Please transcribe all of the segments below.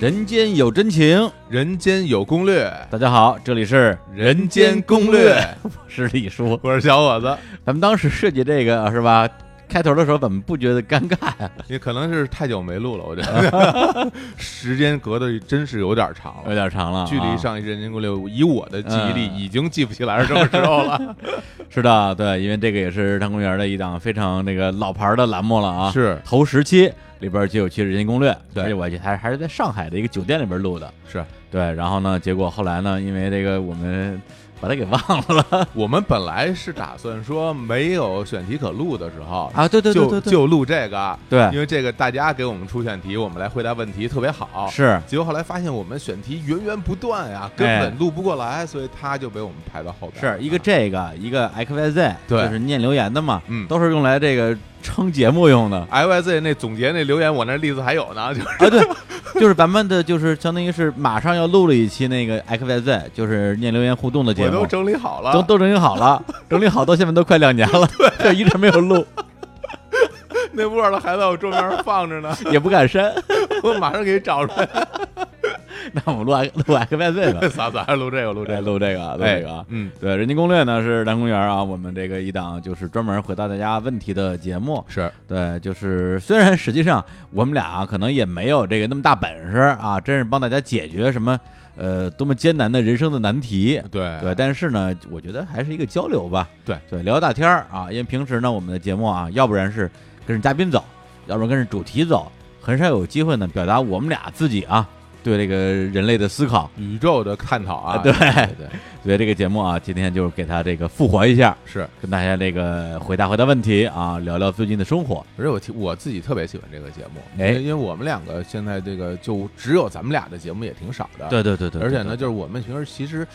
人间有真情，人间有攻略，大家好，这里是人间攻略，我 是李叔，我是小伙子。咱们当时设计这个是吧？开头的时候怎么不觉得尴尬呀？也可能是太久没录了，我觉得 时间隔的真是有点长了，有点长了。距离上一《人间攻略》，以我的记忆力已经记不起来是什么时候了。是的，对，因为这个也是日坛公园的一档非常那个老牌的栏目了啊。是头十期里边就有期《人间攻略》，对而且我还还是在上海的一个酒店里边录的。是，对，然后呢，结果后来呢，因为这个我们把它给忘了 我们本来是打算说没有选题可录的时候啊。对对对就对对，就录这个，对因为这个大家给我们出选题，我们来回答问题特别好。是结果后来发现我们选题源源不断呀，根哎本录不过来，所以他就被我们排到后边。是一个这个，一个 X Y Z，对就是念留言的嘛，嗯都是用来这个撑节目用的。I Y Z 那总结那留言，我那例子还有呢，就是啊，对，就是咱们的，就是相当于是马上要录了一期那个 X Y Z，就是念留言互动的节目我都，整理好了，都都整理好了，整理好到现在都快两年了，就一直没有录，那 Word 还在我桌面上放着呢，也不敢删。我马上给你找出来。那我们录 X 录 X Y Z 吧，嫂子还录这个，录这，个，录这个，录这个啊。嗯，对，《人间攻略》呢是南公园啊，我们这个一档就是专门回答大家问题的节目。是对，就是虽然实际上我们俩啊可能也没有这个那么大本事啊，真是帮大家解决什么呃多么艰难的人生的难题。对对，但是呢，我觉得还是一个交流吧。对对，聊聊大天儿啊，因为平时呢，我们的节目啊，要不然是跟着嘉宾走，要不然跟着主题走，很少有机会呢表达我们俩自己啊对这个人类的思考。宇宙的探讨啊，对对对，所以这个节目啊，今天就是给他这个复活一下，是。跟大家这个回答回答问题啊，聊聊最近的生活。而且我听我自己特别喜欢这个节目，哎因为因为我们两个现在这个就只有咱们俩的节目也挺少的，对对对对，而且呢，就是我们平时其实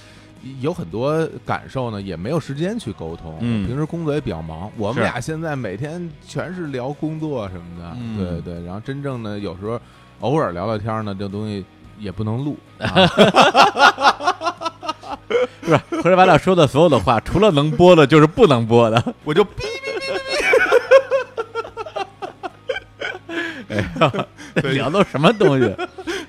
有很多感受呢，也没有时间去沟通。嗯平时工作也比较忙，我们俩现在每天全是聊工作什么的，嗯对对。然后真正的有时候偶尔聊聊天呢，这东西也不能录。啊、是吧？合着咱俩说的所有的话，除了能播的，就是不能播的。我就哔哔哔哔对聊都什么东西？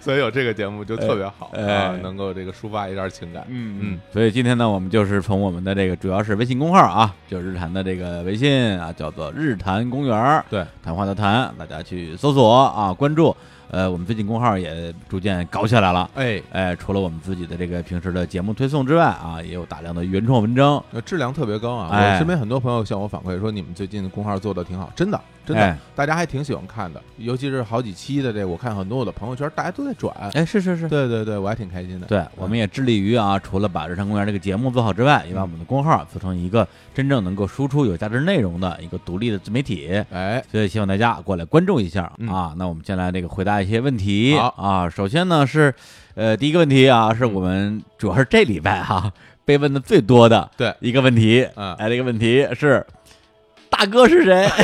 所以有这个节目就特别好、哎啊哎，能够这个抒发一点情感。嗯嗯，所以今天呢，我们就是从我们的这个主要是微信公号啊，就是日坛的这个微信啊，叫做日坛公园儿，对，谈话的谈，大家去搜索啊，关注。呃，我们最近公号也逐渐搞起来了。哎，哎，除了我们自己的这个平时的节目推送之外啊，也有大量的原创文章。呃质量特别高啊！哎我身边很多朋友向我反馈说，你们最近公号做的挺好，真的，真的，哎大家还挺喜欢看的。尤其是好几期的这，我看很多我的朋友圈，大家都在转。哎，是是是，对对对，我还挺开心的。对，我们也致力于啊，除了把日常公园这个节目做好之外，也把我们的公号做成一个真正能够输出有价值内容的一个独立的自媒体。哎，所以希望大家过来关注一下嗯啊。那我们先来这个回答一些问题啊。首先呢是，呃，第一个问题啊，是我们主要是这礼拜哈、被问的最多的对一个问题。嗯哎，这个问题是大哥是谁？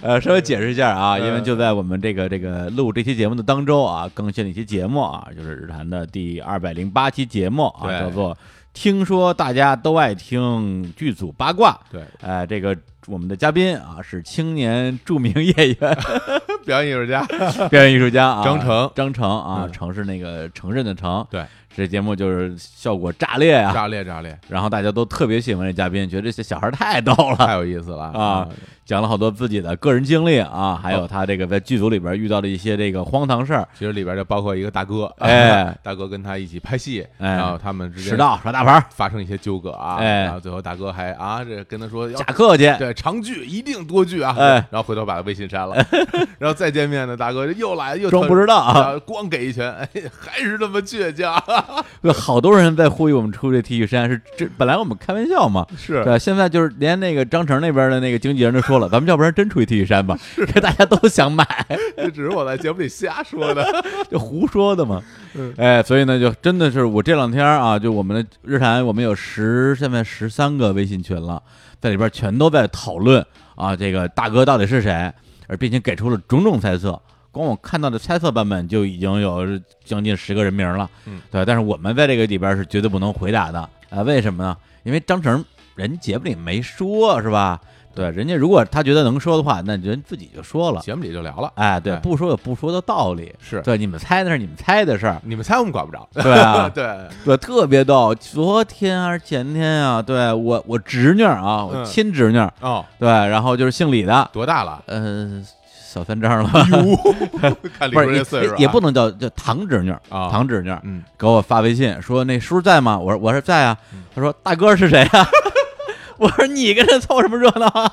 呃，稍微解释一下啊，因为嗯就在我们这个这个录这期节目的当中啊，更新了一期节目啊，就是日坛的第二百零八期节目啊，叫做“听说大家都爱听剧组八卦”。对，呃，这个我们的嘉宾啊是青年著名演员、表演艺术家，表演艺术家啊，张成张成啊，嗯成是那个承认的成。对，这节目就是效果炸裂啊，炸裂炸裂，然后大家都特别喜欢这嘉宾，觉得这些小孩太逗了，太有意思了啊！讲了好多自己的个人经历啊，还有他这个在剧组里边遇到的一些这个荒唐事儿。其实里边就包括一个大哥，哎，大哥跟他一起拍戏，哎。然后他们之间迟到耍大牌，发生一些纠葛啊，哎。然后最后大哥还啊这跟他说要假客气，对，长聚一定多聚啊！哎。然后回头把他微信删了，然后再见面呢，大哥又来又装不知道啊！啊，光给一拳，哎，还是那么倔强，有 好多人在呼吁我们出这 T 恤衫，是这本来我们开玩笑嘛，是对，现在就是连那个张成那边的那个经纪人都说了，咱们要不然真出一 T 恤衫吧，这大家都想买，这只是我在节目里瞎说的。就胡说的嘛嗯。哎，所以呢，就真的是我这两天啊，就我们的日坛，我们有十现在十三个微信群了，在里边全都在讨论啊，这个大哥到底是谁，而并且给出了种种猜测。光我看到的猜测版本就已经有将近十个人名了，嗯，对，但是我们在这个里边是绝对不能回答的啊、为什么呢？因为张成人节目里没说，是吧？对，人家如果他觉得能说的话，那人自己就说了。节目里就聊了，哎，对，哎不说有不说的道理。是对，你们猜那是你们猜的事儿。你们猜我们管不着，对啊，对，对，特别逗。昨天还是前天啊？对我我侄女儿啊，我嗯亲侄女儿，哦，对，然后就是姓李的，多大了？呃，小三张了？看李不是也叔这岁数啊，也也不能叫叫堂侄女，啊，堂侄女嗯，给我发微信说那叔在吗？我说我说在啊嗯。他说大哥是谁啊？我说你跟他凑什么热闹啊？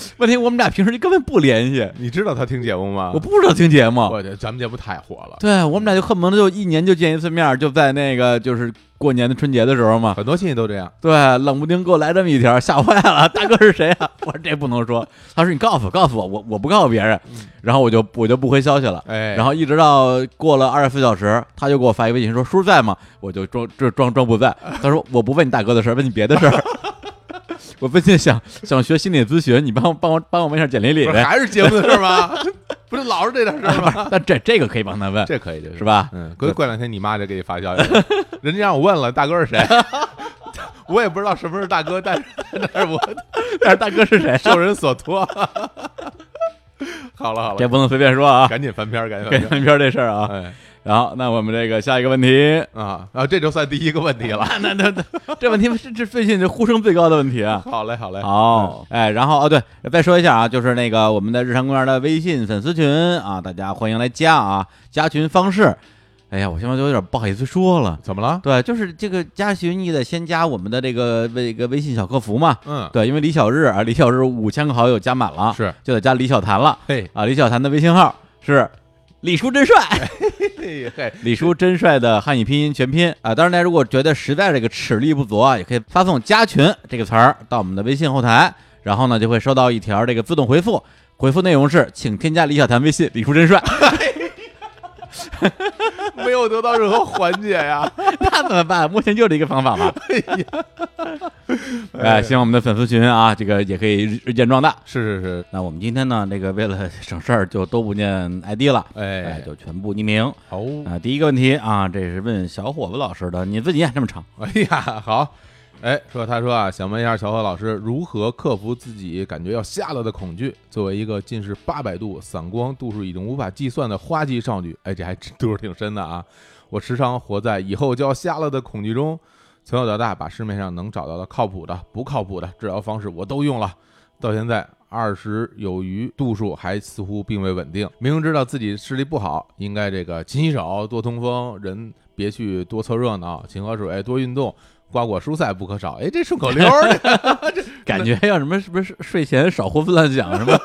问题我们俩平时就根本不联系，你知道他听节目吗？我不知道听节目。我去咱们节目太火了，对我们俩就恨不得就一年就见一次面儿，就在那个就是过年的春节的时候嘛。很多亲戚都这样。对，冷不丁给我来这么一条，吓坏了。大哥是谁啊？我说这不能说。他说你告诉我，告诉我，我我不告诉别人。然后我就我就不回消息了。哎，然后一直到过了二十四小时，他就给我发一个微信说叔在吗？我就装这装装不在。他说我不问你大哥的事儿，问你别的事儿。我最近想想学心理咨询，你帮我帮我帮我问一下简历里呗。还是节目的事吗？不是老是这点事儿吗？但这这个可以帮他问，这可以，就是？吧？嗯，过过两天你妈就给你发消息，人家让我问了大哥是谁，我也不知道什么是大哥，但是但是我但是大哥是谁？受人所托。好了好了，这不能随便说啊，赶紧翻篇，赶紧翻篇翻篇这事儿啊。哎然后，那我们这个下一个问题，啊啊，这就算第一个问题了。那那那这问题是这最近这呼声最高的问题啊。好嘞好嘞，好，哎，然后哦对，再说一下啊，就是那个我们的日常公园的微信粉丝群啊，大家欢迎来加啊，加群方式。哎呀，我现在就有点不好意思说了。怎么了？对，就是这个加群，你得先加我们的这个这个微信小客服嘛。嗯，对，因为李小日啊，李小日五千个好友加满了，是，就得加李小谭了嘿啊。李小谭的微信号是李叔真帅，李叔真帅的汉语拼音全拼。啊！当然，大家如果觉得实在这个齿力不足啊，也可以发送“加群”这个词儿到我们的微信后台，然后呢就会收到一条这个自动回复，回复内容是“请添加李小谭微信，李叔真帅 没有得到任何缓解呀。”，那怎么办？目前就这一个方法嘛。哎，希望我们的粉丝群啊，这个也可以日日渐壮大。是是是，那我们今天呢，这个为了省事儿，就都不念 ID 了，哎，哎，就全部匿名。好，啊，第一个问题啊，这是问小伙子老师的，你自己念这么长。哎呀，好，哎，说他说啊，想问一下小何老师，如何克服自己感觉要瞎了的恐惧？作为一个近视八百度、散光度数已经无法计算的花季少女，哎，这还真度数挺深的啊！我时常活在以后就要瞎了的恐惧中。从小到大，把市面上能找到的靠谱的、不靠谱的治疗方式我都用了，到现在二十有余，度数还似乎并未稳定。明明知道自己视力不好，应该这个勤洗手、多通风，人别去多凑热闹，勤喝水、多运动。瓜果蔬菜不可少，哎，这顺口溜儿，感觉要什么是不是睡前少胡思乱想什么？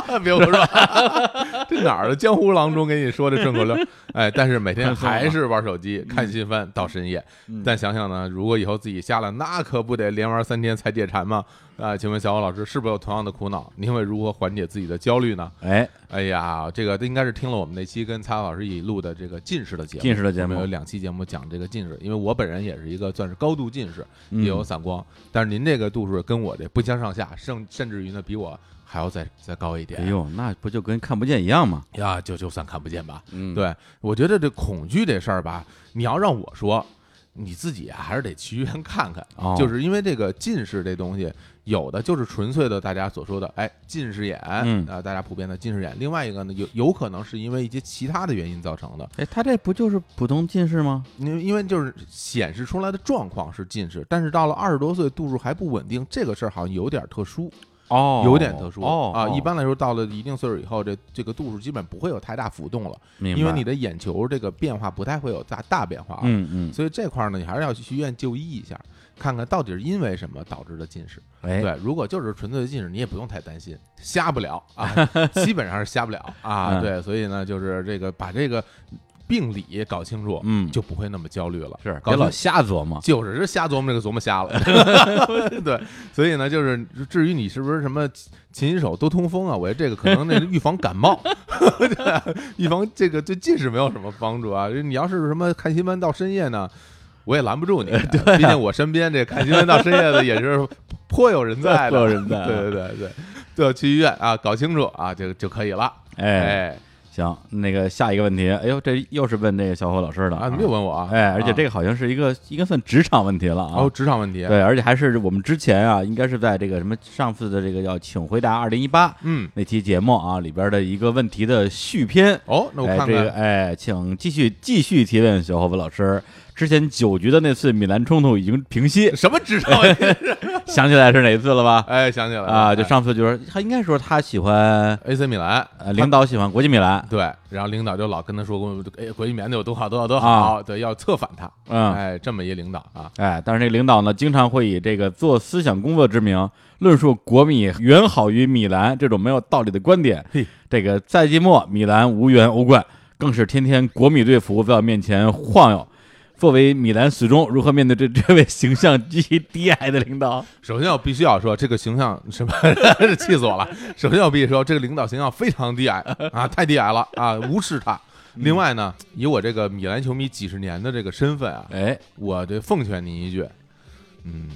别胡说，这哪儿的江湖郎中给你说的顺口溜？哎，但是每天 还是玩手机、看新番到深夜。嗯但想想呢，如果以后自己瞎了，那可不得连玩三天才解馋吗？啊，请问小欧老师是不是有同样的苦恼？您会如何缓解自己的焦虑呢？哎，哎呀，这个应该是听了我们那期跟蔡老师一起录的这个近视的节目，近视的节目有两期节目讲这个近视，因为我本人也是一个算是高度近视，嗯也有散光，但是您这个度数跟我这不相上下，甚甚至于呢比我还要再再高一点。哎呦，那不就跟看不见一样吗？呀，就就算看不见吧。嗯，对，我觉得这恐惧这事儿吧，你要让我说，你自己啊还是得去医院看看，哦 就是因为这个近视这东西，有的就是纯粹的大家所说的，哎，近视眼，嗯啊、大家普遍的近视眼。另外一个呢，有有可能是因为一些其他的原因造成的，哎，他这不就是普通近视吗？因为因为就是显示出来的状况是近视，但是到了二十多岁度数还不稳定，这个事儿好像有点特殊，哦有点特殊啊。哦哦一般来说，到了一定岁数以后，这这个度数基本不会有太大浮动了，因为你的眼球这个变化不太会有大大变化啊。嗯嗯，所以这块儿呢，你还是要去医院就医一下，看看到底是因为什么导致的近视。哎，对，如果就是纯粹的近视，你也不用太担心，瞎不了啊，基本上是瞎不了啊。嗯对，所以呢，就是这个把这个病理搞清楚，嗯，就不会那么焦虑了。是别老瞎琢磨。就是是瞎琢磨这个琢磨瞎了，对，所以呢，就是至于你是不是什么勤洗手、多通风啊，我觉得这个可能那个预防感冒，对预防这个对近视没有什么帮助啊。你要是什么看新闻到深夜呢，我也拦不住你，对啊毕竟我身边这看新闻到深夜的也是颇有人在的，颇有人在对对对对，对，去医院啊，搞清楚啊，就就可以了。哎，哎，行，那个下一个问题，哎呦，这又是问那个小伙老师的啊，你又问我啊，哎，而且啊这个好像是一个应该算职场问题了啊。哦，职场问题，对，而且还是我们之前啊，应该是在这个什么上次的这个叫“请回答二零一八嗯”，那期节目啊里边的一个问题的续篇。哦，那我看，看这个看，哎，请继续继续提问小伙伴老师。之前九局的那次米兰冲突已经平息，什么职场问题？想起来是哪次了吧？哎，想起来了啊，就哎上次就是他应该说他喜欢 AC 米兰，呃领导喜欢国际米兰，对，然后领导就老跟他说国哎国际米兰有多好多好多啊好，对，要策反他，嗯，哎，这么一领导啊，哎，但是这个领导呢，经常会以这个做思想工作之名，论述国米远好于米兰这种没有道理的观点。嘿。这个赛季末米兰无缘欧冠，更是天天国米队服在我面前晃悠。作为米兰始终，如何面对这 这位形象极其低矮的领导？首先我必须要说，这个形象什么，气死我了。首先我必须说，这个领导形象非常低矮啊，太低矮了啊，无视他。另外呢，以我这个米兰球迷几十年的这个身份啊，哎，我这奉劝您一句，嗯，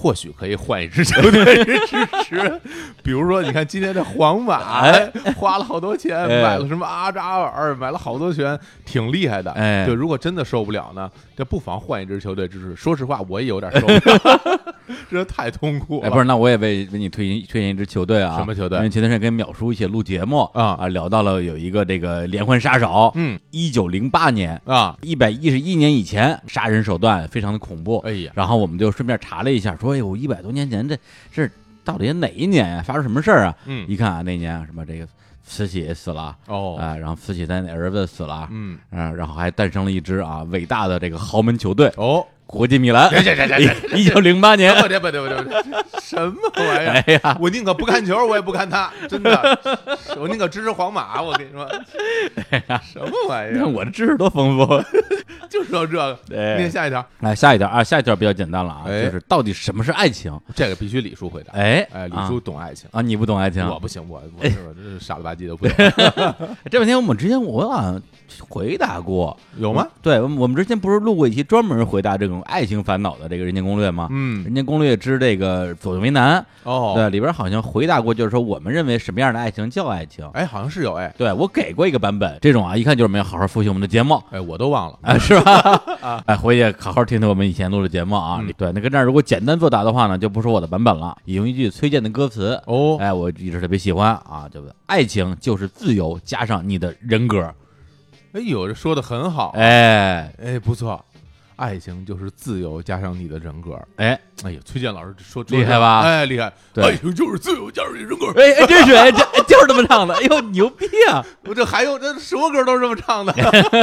或许可以换一支球队支持，比如说，你看今天这皇马，哎花了好多钱哎买了什么阿扎尔，买了好多钱，挺厉害的。哎对，如果真的受不了呢，这不妨换一支球队支持。说实话，我也有点受不了，这太痛苦了。哎，不是，那我也为为你推荐推荐一支球队啊。什么球队因为前段时间跟淼叔一起录节目啊啊，聊到了有一个这个连环杀手，嗯一九零八年，啊，一百一十一年以前，杀人手段非常的恐怖。哎呀，然后我们就顺便查了一下，说，哎呦，一百多年前这这到底哪一年呀、发生什么事儿啊？嗯。一看啊，那年啊什么这个慈禧死了啊、哦，然后慈禧的儿子死了，嗯。啊，然后还诞生了一支啊伟大的这个豪门球队哦，国际米兰。一九零八年，不对不对不对不对，什么玩意儿？哎呀，我宁可不看球，我也不看他，真的，我宁可支持皇马。我跟你说，什么玩意儿？我的知识多丰富。就知道这个。哎念下一条，来下一条啊，下一条比较简单了啊，哎就是到底什么是爱情？这个必须李叔回答。哎哎，李啊叔懂爱情，啊，你不懂爱情，我不行，我我这是傻了吧唧的，不懂。这两天我们之前我好像回答过，有吗？对，我们我们之前不是录过一期专门回答这种爱情烦恼的这个《人间攻略》吗？嗯，人间攻略之这个左右为难，哦，对，里边好像回答过，就是说我们认为什么样的爱情叫爱情。哎，好像是有哎，对我给过一个版本，这种啊，一看就是没有好好复习我们的节目。哎，我都忘了。啊，是吧？哎，回去好好听听我们以前录的节目啊。嗯。对，那跟这儿如果简单作答的话呢，就不说我的版本了，引用一句崔健的歌词，哦，哎，我一直特别喜欢啊，就是爱情就是自由加上你的人格，哎呦，这说的很好，哎。哎，不错。爱情就是自由加上你的人格。哎哎呀，崔健老师说厉害吧哎，厉害！对爱情就是自由加上你人格。哎哎，真是哎，这哎就是这么唱的，哎呦牛逼啊！我这还有这什么歌都是这么唱的，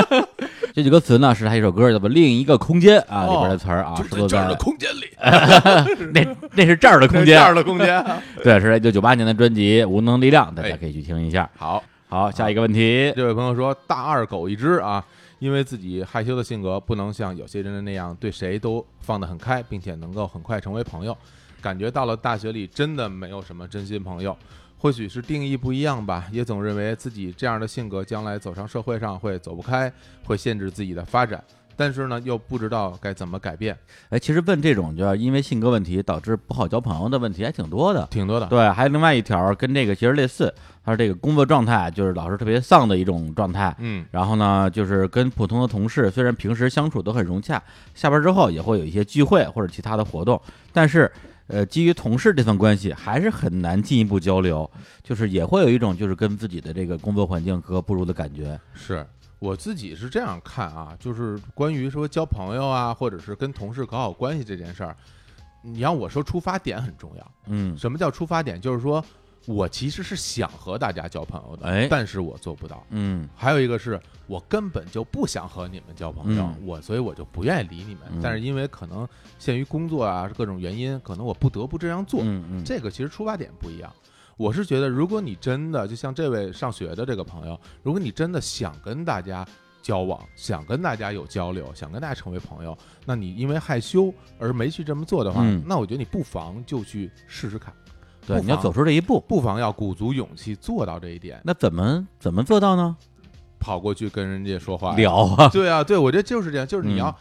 这句歌词呢是他一首歌叫做《另一个空间》啊哦里边的词儿啊，就在在这儿的空间里，那那是这儿的空间，这儿的空间。对，是一九九八年的专辑《无能力量》，大家哎可以去听一下。好，好，下一个问题，这位朋友说，大二狗一只啊，因为自己害羞的性格，不能像有些人那样对谁都放得很开，并且能够很快成为朋友，感觉到了大学里真的没有什么真心朋友。或许是定义不一样吧，也总认为自己这样的性格将来走上社会上会走不开，会限制自己的发展。但是呢，又不知道该怎么改变，哎，其实问这种就是因为性格问题导致不好交朋友的问题还挺多的。挺多的。对，还有另外一条跟这个其实类似，他说这个工作状态就是老是特别丧的一种状态。嗯，然后呢，就是跟普通的同事，虽然平时相处都很融洽，下班之后也会有一些聚会或者其他的活动，但是，呃，基于同事这份关系，还是很难进一步交流，就是也会有一种就是跟自己的这个工作环境格格不入的感觉。是我自己是这样看啊，就是关于说交朋友啊，或者是跟同事搞好关系这件事儿，你让我说出发点很重要。嗯，什么叫出发点？就是说我其实是想和大家交朋友的，哎但是我做不到。嗯还有一个是我根本就不想和你们交朋友，嗯我所以我就不愿意理你们。嗯但是因为可能限于工作啊各种原因，可能我不得不这样做。嗯嗯，这个其实出发点不一样。我是觉得，如果你真的就像这位上学的这个朋友，如果你真的想跟大家交往，想跟大家有交流，想跟大家成为朋友，那你因为害羞而没去这么做的话，嗯那我觉得你不妨就去试试看，对，你要走出这一步，不妨要鼓足勇气做到这一点，那怎么怎么做到呢？跑过去跟人家说话。聊啊，对啊，对，我觉得就是这样，就是你嗯要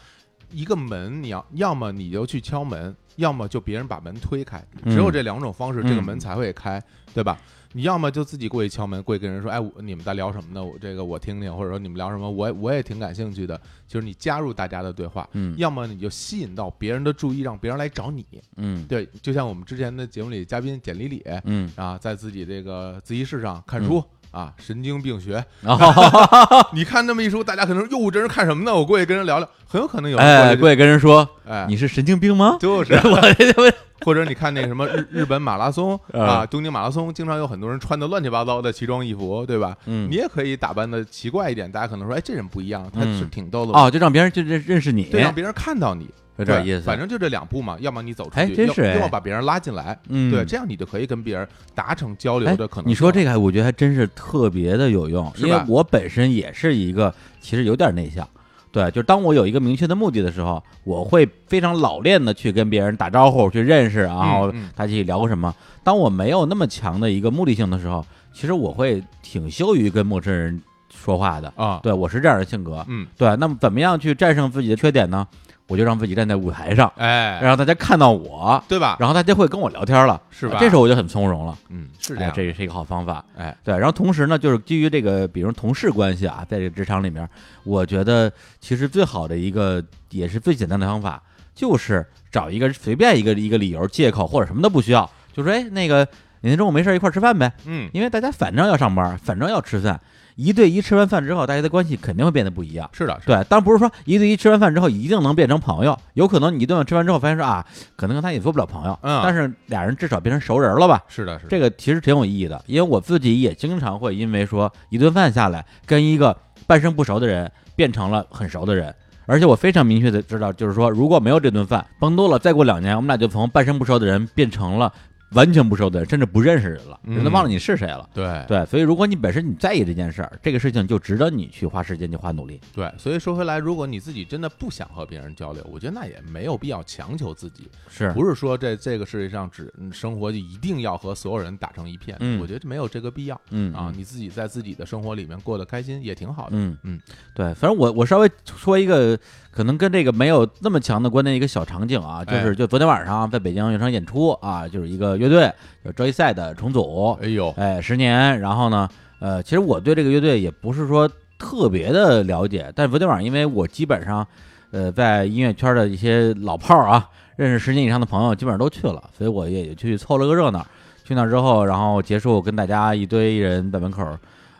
一个门，你要要么你就去敲门，要么就别人把门推开，嗯只有这两种方式，这个嗯门才会开，对吧？你要么就自己过去敲门，过去跟人说，哎，我你们在聊什么呢？我这个我听听，或者说你们聊什么，我我也挺感兴趣的。就是你加入大家的对话，嗯要么你就吸引到别人的注意，让别人来找你。嗯对，就像我们之前的节目里嘉宾简丽丽嗯，啊，在自己这个自习室上看书。啊，神经病学，你看那么一说，大家可能哟，这人看什么呢？我过去跟人聊聊，很有可能有人哎，过去过去跟人说，哎，你是神经病吗？就是。我这我 或者你看那个什么日日本马拉松嗯啊，东京马拉松，经常有很多人穿的乱七八糟的奇装异服，对吧？嗯。你也可以打扮的奇怪一点，大家可能说，哎，这人不一样，他嗯。是挺逗的，哦，就让别人就认认识你，对，让别人看到你，对有点意思。反正就这两步嘛，要么你走出去，要还真是哎要么把别人拉进来，嗯，对，这样你就可以跟别人达成交流哎的可能性。你说这个，我觉得还真是特别的有用，因为我本身也是一个其实有点内向。对，就是当我有一个明确的目的的时候，我会非常老练的去跟别人打招呼、去认识，然后嗯大家一起聊个什么。当我没有那么强的一个目的性的时候，其实我会挺羞于跟陌生人说话的。啊，对我是这样的性格。嗯，对，那么怎么样去战胜自己的缺点呢？我就让自己站在舞台上，哎，让大家看到我，对吧？然后大家会跟我聊天了，是吧？这时候我就很从容了。嗯，是这哎样，这个是一个好方法。哎，对，然后同时呢，就是基于这个，比如同事关系啊，在这个职场里面，我觉得其实最好的一个也是最简单的方法，就是找一个随便一个一个理由、借口或者什么都不需要，就说哎，那个哪天中午没事儿一块儿吃饭呗，嗯，因为大家反正要上班，反正要吃饭，一对一吃完饭之后，大家的关系肯定会变得不一样。是的，是的，对，当然不是说一对一吃完饭之后一定能变成朋友，有可能你一顿饭吃完之后发现说啊，可能跟他也做不了朋友，嗯但是俩人至少变成熟人了吧？是的，是的，这个其实挺有意义的，因为我自己也经常会因为说一顿饭下来，跟一个半生不熟的人变成了很熟的人，而且我非常明确的知道，就是说如果没有这顿饭，甭多了，再过两年，我们俩就从半生不熟的人变成了完全不熟的人，甚至不认识人了，嗯。人都忘了你是谁了。对。对，所以如果你本身你在意这件事儿，这个事情就值得你去花时间去花努力。对，所以说回来，如果你自己真的不想和别人交流，我觉得那也没有必要强求自己，是，不是说这这个世界上只嗯生活就一定要和所有人打成一片，嗯。我觉得没有这个必要。嗯啊，你自己在自己的生活里面过得开心也挺好的。嗯。嗯，对，反正我我稍微说一个可能跟这个没有那么强的关联一个小场景啊，就哎。是就昨天晚上在北京有场演出啊，就是一个乐队叫 Joyside 的重组，哎呦，哎，十年，然后呢，呃，其实我对这个乐队也不是说特别的了解，但是昨天晚上因为我基本上，呃，在音乐圈的一些老炮儿啊，认识十年以上的朋友基本上都去了，所以我也去凑了个热闹。去那儿之后，然后结束跟大家一堆人在门口，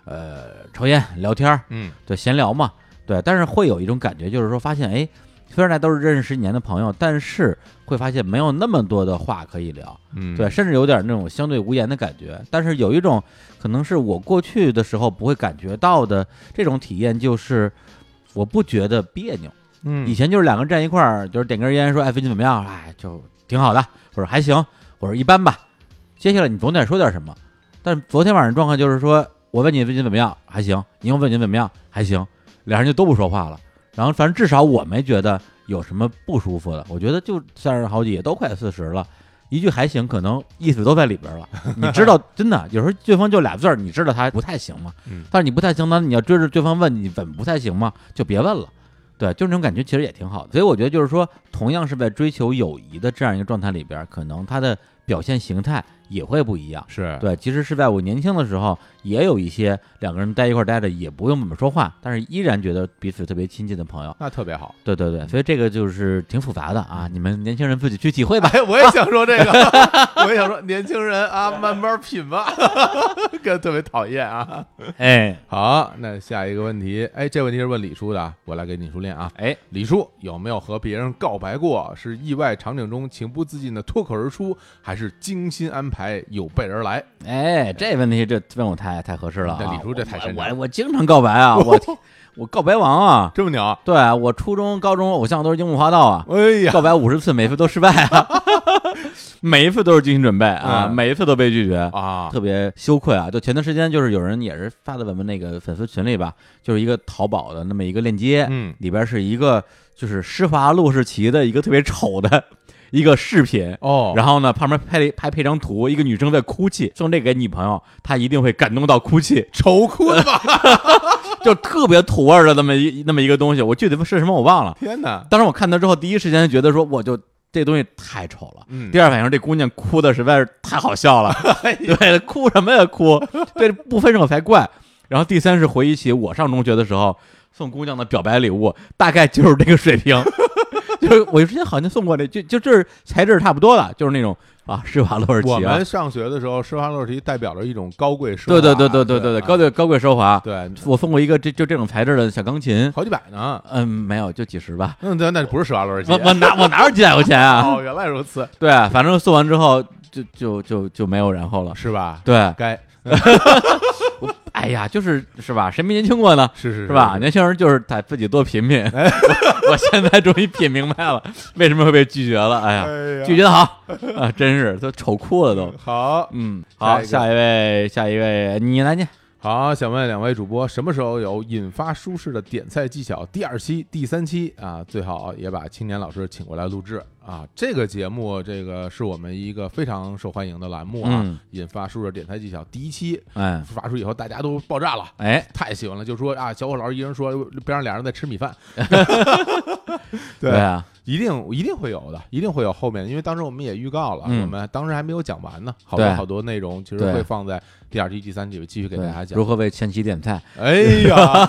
呃，抽烟聊天儿，嗯，对，闲聊嘛，对，但是会有一种感觉，就是说发现，哎，虽然大家都是认识十几年的朋友，但是会发现没有那么多的话可以聊，嗯，对，，甚至有点那种相对无言的感觉。但是有一种可能是我过去的时候不会感觉到的这种体验，就是我不觉得别扭。嗯，以前就是两个人站一块儿，就是点根烟说，哎，最近怎么样？哎，就挺好的，或者还行，或者一般吧。接下来你总得说点什么。但是昨天晚上状况就是说，我问你最近怎么样，还行；你又问你怎么样，还行，俩人就都不说话了。然后反正至少我没觉得有什么不舒服的。我觉得就三十好几，也都快四十了，一句还行，可能意思都在里边了。你知道，真的有时候对方就俩字儿，你知道他不太行嘛？嗯但是你不太行，那你要追着对方问你怎么不太行吗？就别问了。对，就那种感觉其实也挺好的。所以我觉得就是说，同样是在追求友谊的这样一个状态里边，可能他的表现形态也会不一样。是，对，其实是在我年轻的时候，也有一些两个人待一块儿待着，也不用怎么说话，但是依然觉得彼此特别亲近的朋友。那特别好。对对对，所以这个就是挺复杂的啊，你们年轻人自己去体会吧。哎，我也想说这个，我也想说，年轻人啊，慢慢品吧，哥特别讨厌啊。哎好，那下一个问题，哎，这问题是问李叔的啊，我来给李叔练啊。哎，李叔有没有和别人告白过？是意外场景中情不自禁的脱口而出，还是精心安排有备而来？哎，这问题这问我太太合适了、啊。这李叔这太擅长我我我经常告白啊，我我告白王啊。这么牛？对我初中、高中偶像都是樱木花道啊，哎呀，告白五十次，每次都失败啊，每一次都是精心准备啊，嗯每一次都被拒绝，啊，特别羞愧啊！就前段时间，就是有人也是发在我们那个粉丝群里吧，就是一个淘宝的那么一个链接，嗯里边是一个就是施华洛世奇的一个特别丑的一个视频。哦，然后呢，旁边拍了一拍配张图，一个女生在哭泣，送这个给女朋友，她一定会感动到哭泣，愁哭了吧？就特别土味的那么一那么一个东西，我具体是什么我忘了。天哪！当时我看到之后，第一时间就觉得说，我就这东西太丑了。嗯第二反应这姑娘哭的实在是太好笑了，对，哭什么呀哭，对不分手才怪。然后第三是回忆起我上中学的时候送姑娘的表白礼物，大概就是这个水平，就是我之前好像送过那，就就这是材质差不多的，就是那种啊施华洛世奇啊我们，上学的时候，施华洛世奇代表着一种高贵奢华，对对对对对对对，高对贵高贵奢华。对，我送过一个这就这种材质的小钢琴，好几百呢。嗯，没有，就几十吧。嗯，对，那不是施华洛世奇我。我哪我哪有几百块钱啊？哦，原来如此，对，反正送完之后就就就就没有然后了。是吧？对，该 哎呀，就是是吧？谁没年轻过呢？是是是吧？？年轻人就是得自己多品品。哎我 我现在终于品明白了，为什么会被拒绝了。哎呀，哎呀拒绝的好啊，真是都丑哭了都。好，嗯，好，下下一位，下一位，你来念。好，想问两位主播，什么时候有引发舒适的点菜技巧第二期、第三期啊？最好也把青年老师请过来录制啊。这个节目，这个是我们一个非常受欢迎的栏目啊。嗯引发舒适的点菜技巧第一期哎发出以后，大家都爆炸了。哎，太喜欢了，就说啊，小伙老师一人说，边上俩人在吃米饭。对对啊，一定一定会有的，一定会有后面的，因为当时我们也预告了，嗯我们当时还没有讲完呢，好多好多内容其实会放在第二季、第三季继续给大家讲。如何为前妻点菜？哎呀，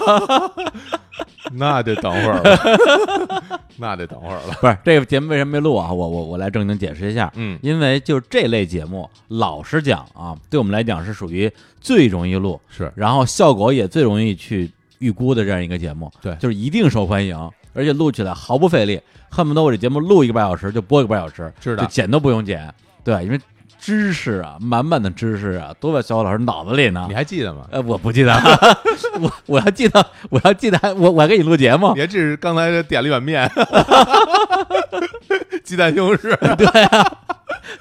那得等会儿了，那得等会儿了。不是这个节目为什么没录啊？我我我来正经解释一下。嗯，因为就是这类节目，老实讲啊，对我们来讲是属于最容易录，是然后效果也最容易去预估的这样一个节目。对就是一定受欢迎，而且录起来毫不费力，恨不得我这节目录一个半小时就播一个半小时，是的就剪都不用剪。对，因为知识啊，满满的知识啊，都在小虎老师脑子里呢你。还记得吗？呃，我不记得，我我要记得，我要记得，我我还给你录节目你，还这是刚才点了一碗面，鸡蛋西红柿，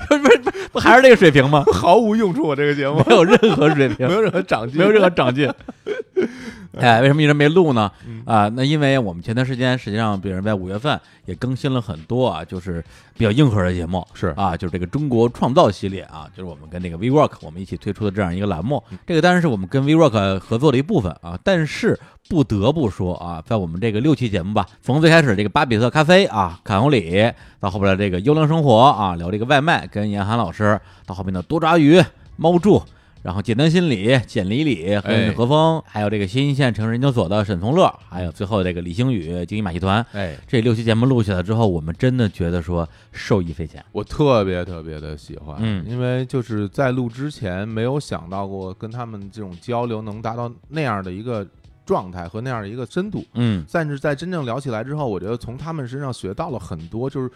不是不是不还是那个水平吗？毫无用处。我这个节目没有任何水平没，有任何长进，没有任何长进。哎，为什么一直没录呢？嗯啊，那因为我们前段时间实际上，比如在五月份也更新了很多啊，就是比较硬核的节目，是啊，就是这个中国创造系列啊，就是我们跟这个 WeWork 我们一起推出的这样一个栏目。这个当然是我们跟 WeWork 合作的一部分啊，但是不得不说啊，在我们这个六期节目吧，从最开始这个巴比特咖啡啊，卡红里，到后边的这个优良生活啊，聊这个外卖，跟严寒老师，到后面的多抓鱼、猫住。然后简单心理、简理理、和哎何峰，还有这个新一线城市研究所的沈从乐，还有最后这个李星宇经营马戏团，哎，这六期节目录下来之后，我们真的觉得说受益匪浅。我特别特别的喜欢，嗯。因为就是在录之前没有想到过跟他们这种交流能达到那样的一个状态和那样的一个深度，嗯。但是在真正聊起来之后，我觉得从他们身上学到了很多，就是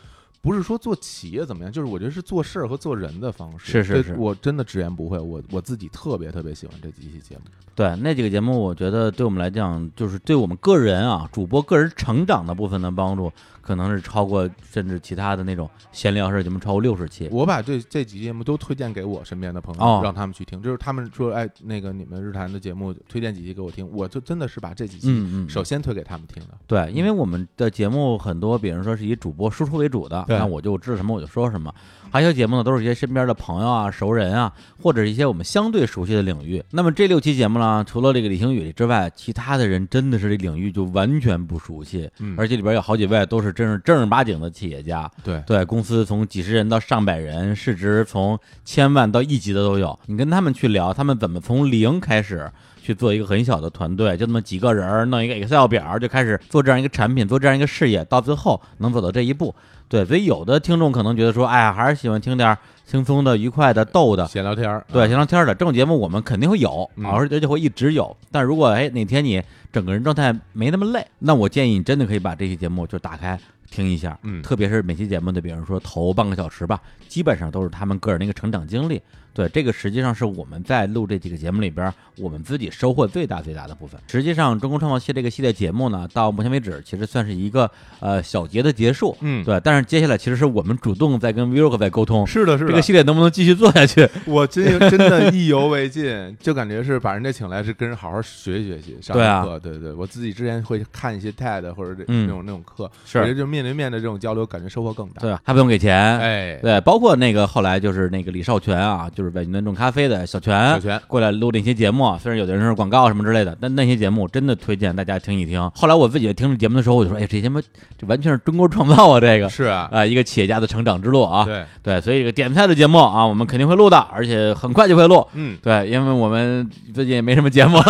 不是说做企业怎么样，就是我觉得是做事儿和做人的方式。是是是我真的直言不讳，我我自己特别特别喜欢这几期节目。对，那几个节目，我觉得对我们来讲，就是对我们个人啊，主播个人成长的部分的帮助，可能是超过甚至其他的那种闲聊式节目超过六十期。我把这这几期节目都推荐给我身边的朋友，哦让他们去听。就是他们说，哎，那个你们日坛的节目推荐几期给我听，我就真的是把这几期首先推给他们听的。对，因为我们的节目很多，比如说是以主播输出为主的，对那我就知道什么我就说什么。还有一些节目呢，都是一些身边的朋友啊、熟人啊，或者是一些我们相对熟悉的领域。那么这六期节目呢，除了这个李星宇之外，其他的人真的是这领域就完全不熟悉，嗯而且里边有好几位都是真是正儿八经的企业家。对，对，公司从几十人到上百人，市值从千万到亿级的都有。你跟他们去聊，他们怎么从零开始去做一个很小的团队，就那么几个人儿弄一个 Excel 表就开始做这样一个产品，做这样一个事业，到最后能走到这一步。对，所以有的听众可能觉得说，哎呀，还是喜欢听点儿轻松的、愉快的、逗的。闲聊天儿，对，啊闲聊天儿的这种节目我们肯定会有，嗯而而且会一直有。但如果哎哪天你整个人状态没那么累，那我建议你真的可以把这期节目就打开听一下，嗯特别是每期节目的，比如说头半个小时吧，基本上都是他们个人的一个成长经历。对，这个实际上是我们在录这几个节目里边，我们自己收获最大最大的部分。实际上，中国创造系这个系列节目呢，到目前为止其实算是一个呃小节的结束。嗯，对，但是接下来其实是我们主动在跟 Vivo 在沟通，是的，是的，这个系列能不能继续做下去？我真真的意犹未尽，就感觉是把人家请来是跟人好好学习学习，上对啊课，对对，我自己之前会看一些 TED 或者这嗯那种那种课，是我觉得就面面对面的这种交流，感觉收获更大。对，还不用给钱，哎，对，包括那个后来就是那个李少泉啊，就是在云南种咖啡的小泉，小泉过来录那些节目，虽然有的人是广告什么之类的，但那些节目真的推荐大家听一听。后来我自己听这节目的时候，我就说，哎，这节目这完全是中国创造啊，这个是啊，啊、一个企业家的成长之路啊，对，对，所以这个点菜的节目啊，我们肯定会录的，而且很快就会录。嗯，对，因为我们最近也没什么节目。了，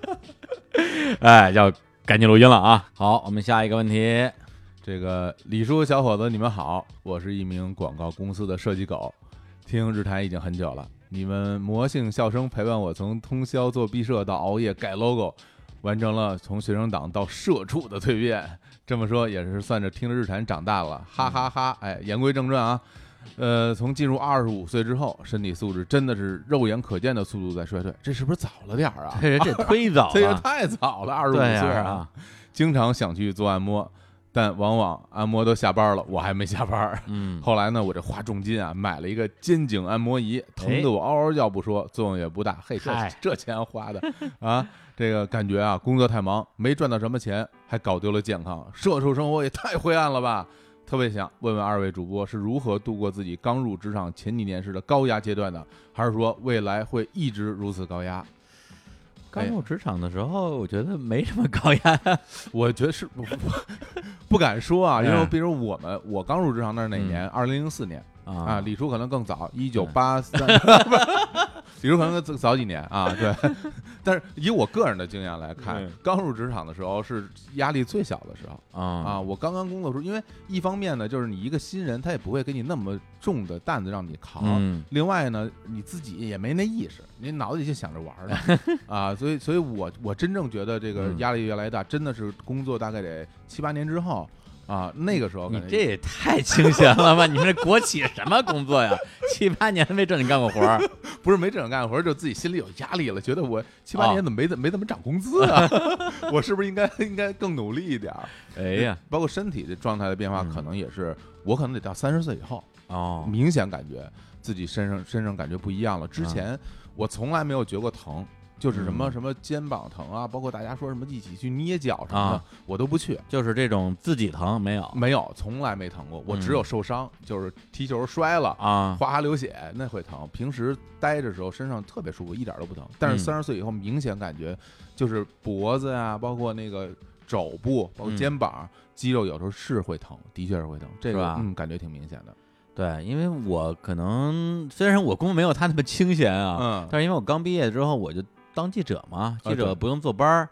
哎，要赶紧录音了啊。好，我们下一个问题，这个李叔小伙子，你们好，我是一名广告公司的设计狗，听日坛已经很久了，你们魔性笑声陪伴我从通宵做毕设到熬夜改 logo，完成了从学生党到社畜的蜕变。这么说也是算着听着日坛长大了，哈哈哈哎，言归正传啊，呃，从进入二十五岁之后，身体素质真的是肉眼可见的速度在衰退，这是不是早了点儿啊？这人这忒早 这也，太早了，二十五岁啊，经常想去做按摩，但往往按摩都下班了，我还没下班。嗯，后来呢，我这花重金啊，买了一个肩颈按摩仪，疼得我嗷嗷叫不说，作用也不大。嘿，这这钱花的啊，这个感觉啊，工作太忙，没赚到什么钱，还搞丢了健康，社畜生活也太灰暗了吧！特别想问问二位主播是如何度过自己刚入职场前几年时的高压阶段的，还是说未来会一直如此高压？刚入职场的时候，我觉得没什么高压，我觉得是不敢说啊，因为嗯比如我们我刚入职场那是哪年？二零零四年。啊，啊，李叔可能更早，一九八三，李叔可能更早几年啊，对。但是以我个人的经验来看嗯，刚入职场的时候是压力最小的时候。啊。啊。我刚刚工作的时候，因为一方面呢，就是你一个新人，他也不会给你那么重的担子让你扛，嗯。另外呢，你自己也没那意识，你脑子里就想着玩儿呢。啊，所以，所以我我真正觉得这个嗯。压力越来越大，真的是工作大概得七八年之后啊，那个时候你感觉这也太清闲了吧？你们这国企什么工作呀？七八年没正经干过活儿，不是没正经干过活儿，就自己心里有压力了，觉得我七八哦年怎么没怎没怎么涨工资啊？我是不是应该应该更努力一点儿？哎呀，包括身体的状态的变化，嗯可能也是我可能得到三十岁以后，哦，明显感觉自己身上身上感觉不一样了。嗯之前我从来没有觉过疼，就是什么嗯什么肩膀疼啊，包括大家说什么一起去捏脚什么的啊，我都不去。就是这种自己疼没有没有，从来没疼过。我只有受伤，就是踢球摔了，啊？哗哗流血，那会疼。平时待着时候身上特别舒服，一点都不疼。但是嗯三十岁以后，明显感觉就是脖子呀，包括那个肘部，包括嗯肩膀、肌肉，有时候是会疼，的确是会疼。这个吧嗯，感觉挺明显的。对，因为我可能虽然我工作没有他那么清闲啊，嗯但是因为我刚毕业之后我就当记者嘛，记者不用坐班儿，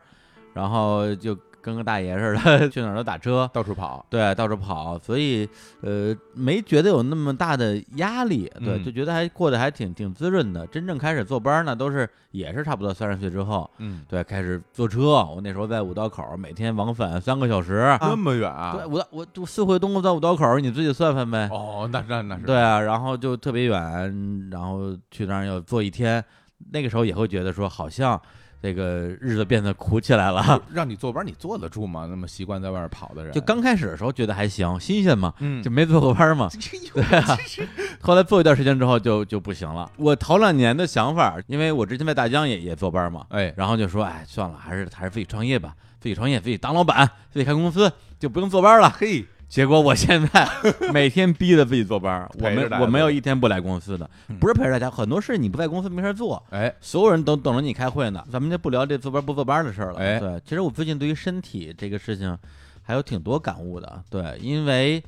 然后就跟个大爷似的 去哪儿都打车，到处跑，对，到处跑，所以呃没觉得有那么大的压力，对，嗯就觉得还过得还挺挺滋润的。真正开始坐班儿呢，都是也是差不多三十岁之后，嗯，对，开始坐车。我那时候在五道口，每天往返三个小时。那么远啊？对，五道我就四惠东路到五道口，你自己算算呗。哦，那那那是对啊，然后就特别远，然后去那儿要坐一天，那个时候也会觉得说，好像这个日子变得苦起来了。让你坐班，你坐得住吗？那么习惯在外面跑的人，就刚开始的时候觉得还行，新鲜嘛，嗯就没坐过班嘛。对啊，后来做一段时间之后就就不行了。我头两年的想法，因为我之前在大疆也也坐班嘛，哎，然后就说，哎，算了，还是还是自己创业吧，自己创业，自己当老板，自己开公司，就不用坐班了。嘿，结果我现在每天逼着自己坐班，我没我没有一天不来公司的，嗯不是陪着大家，很多事你不在公司没事做，哎，所有人都等着你开会呢。咱们就不聊这坐班不坐班的事儿了。哎对，其实我最近对于身体这个事情还有挺多感悟的。对，因为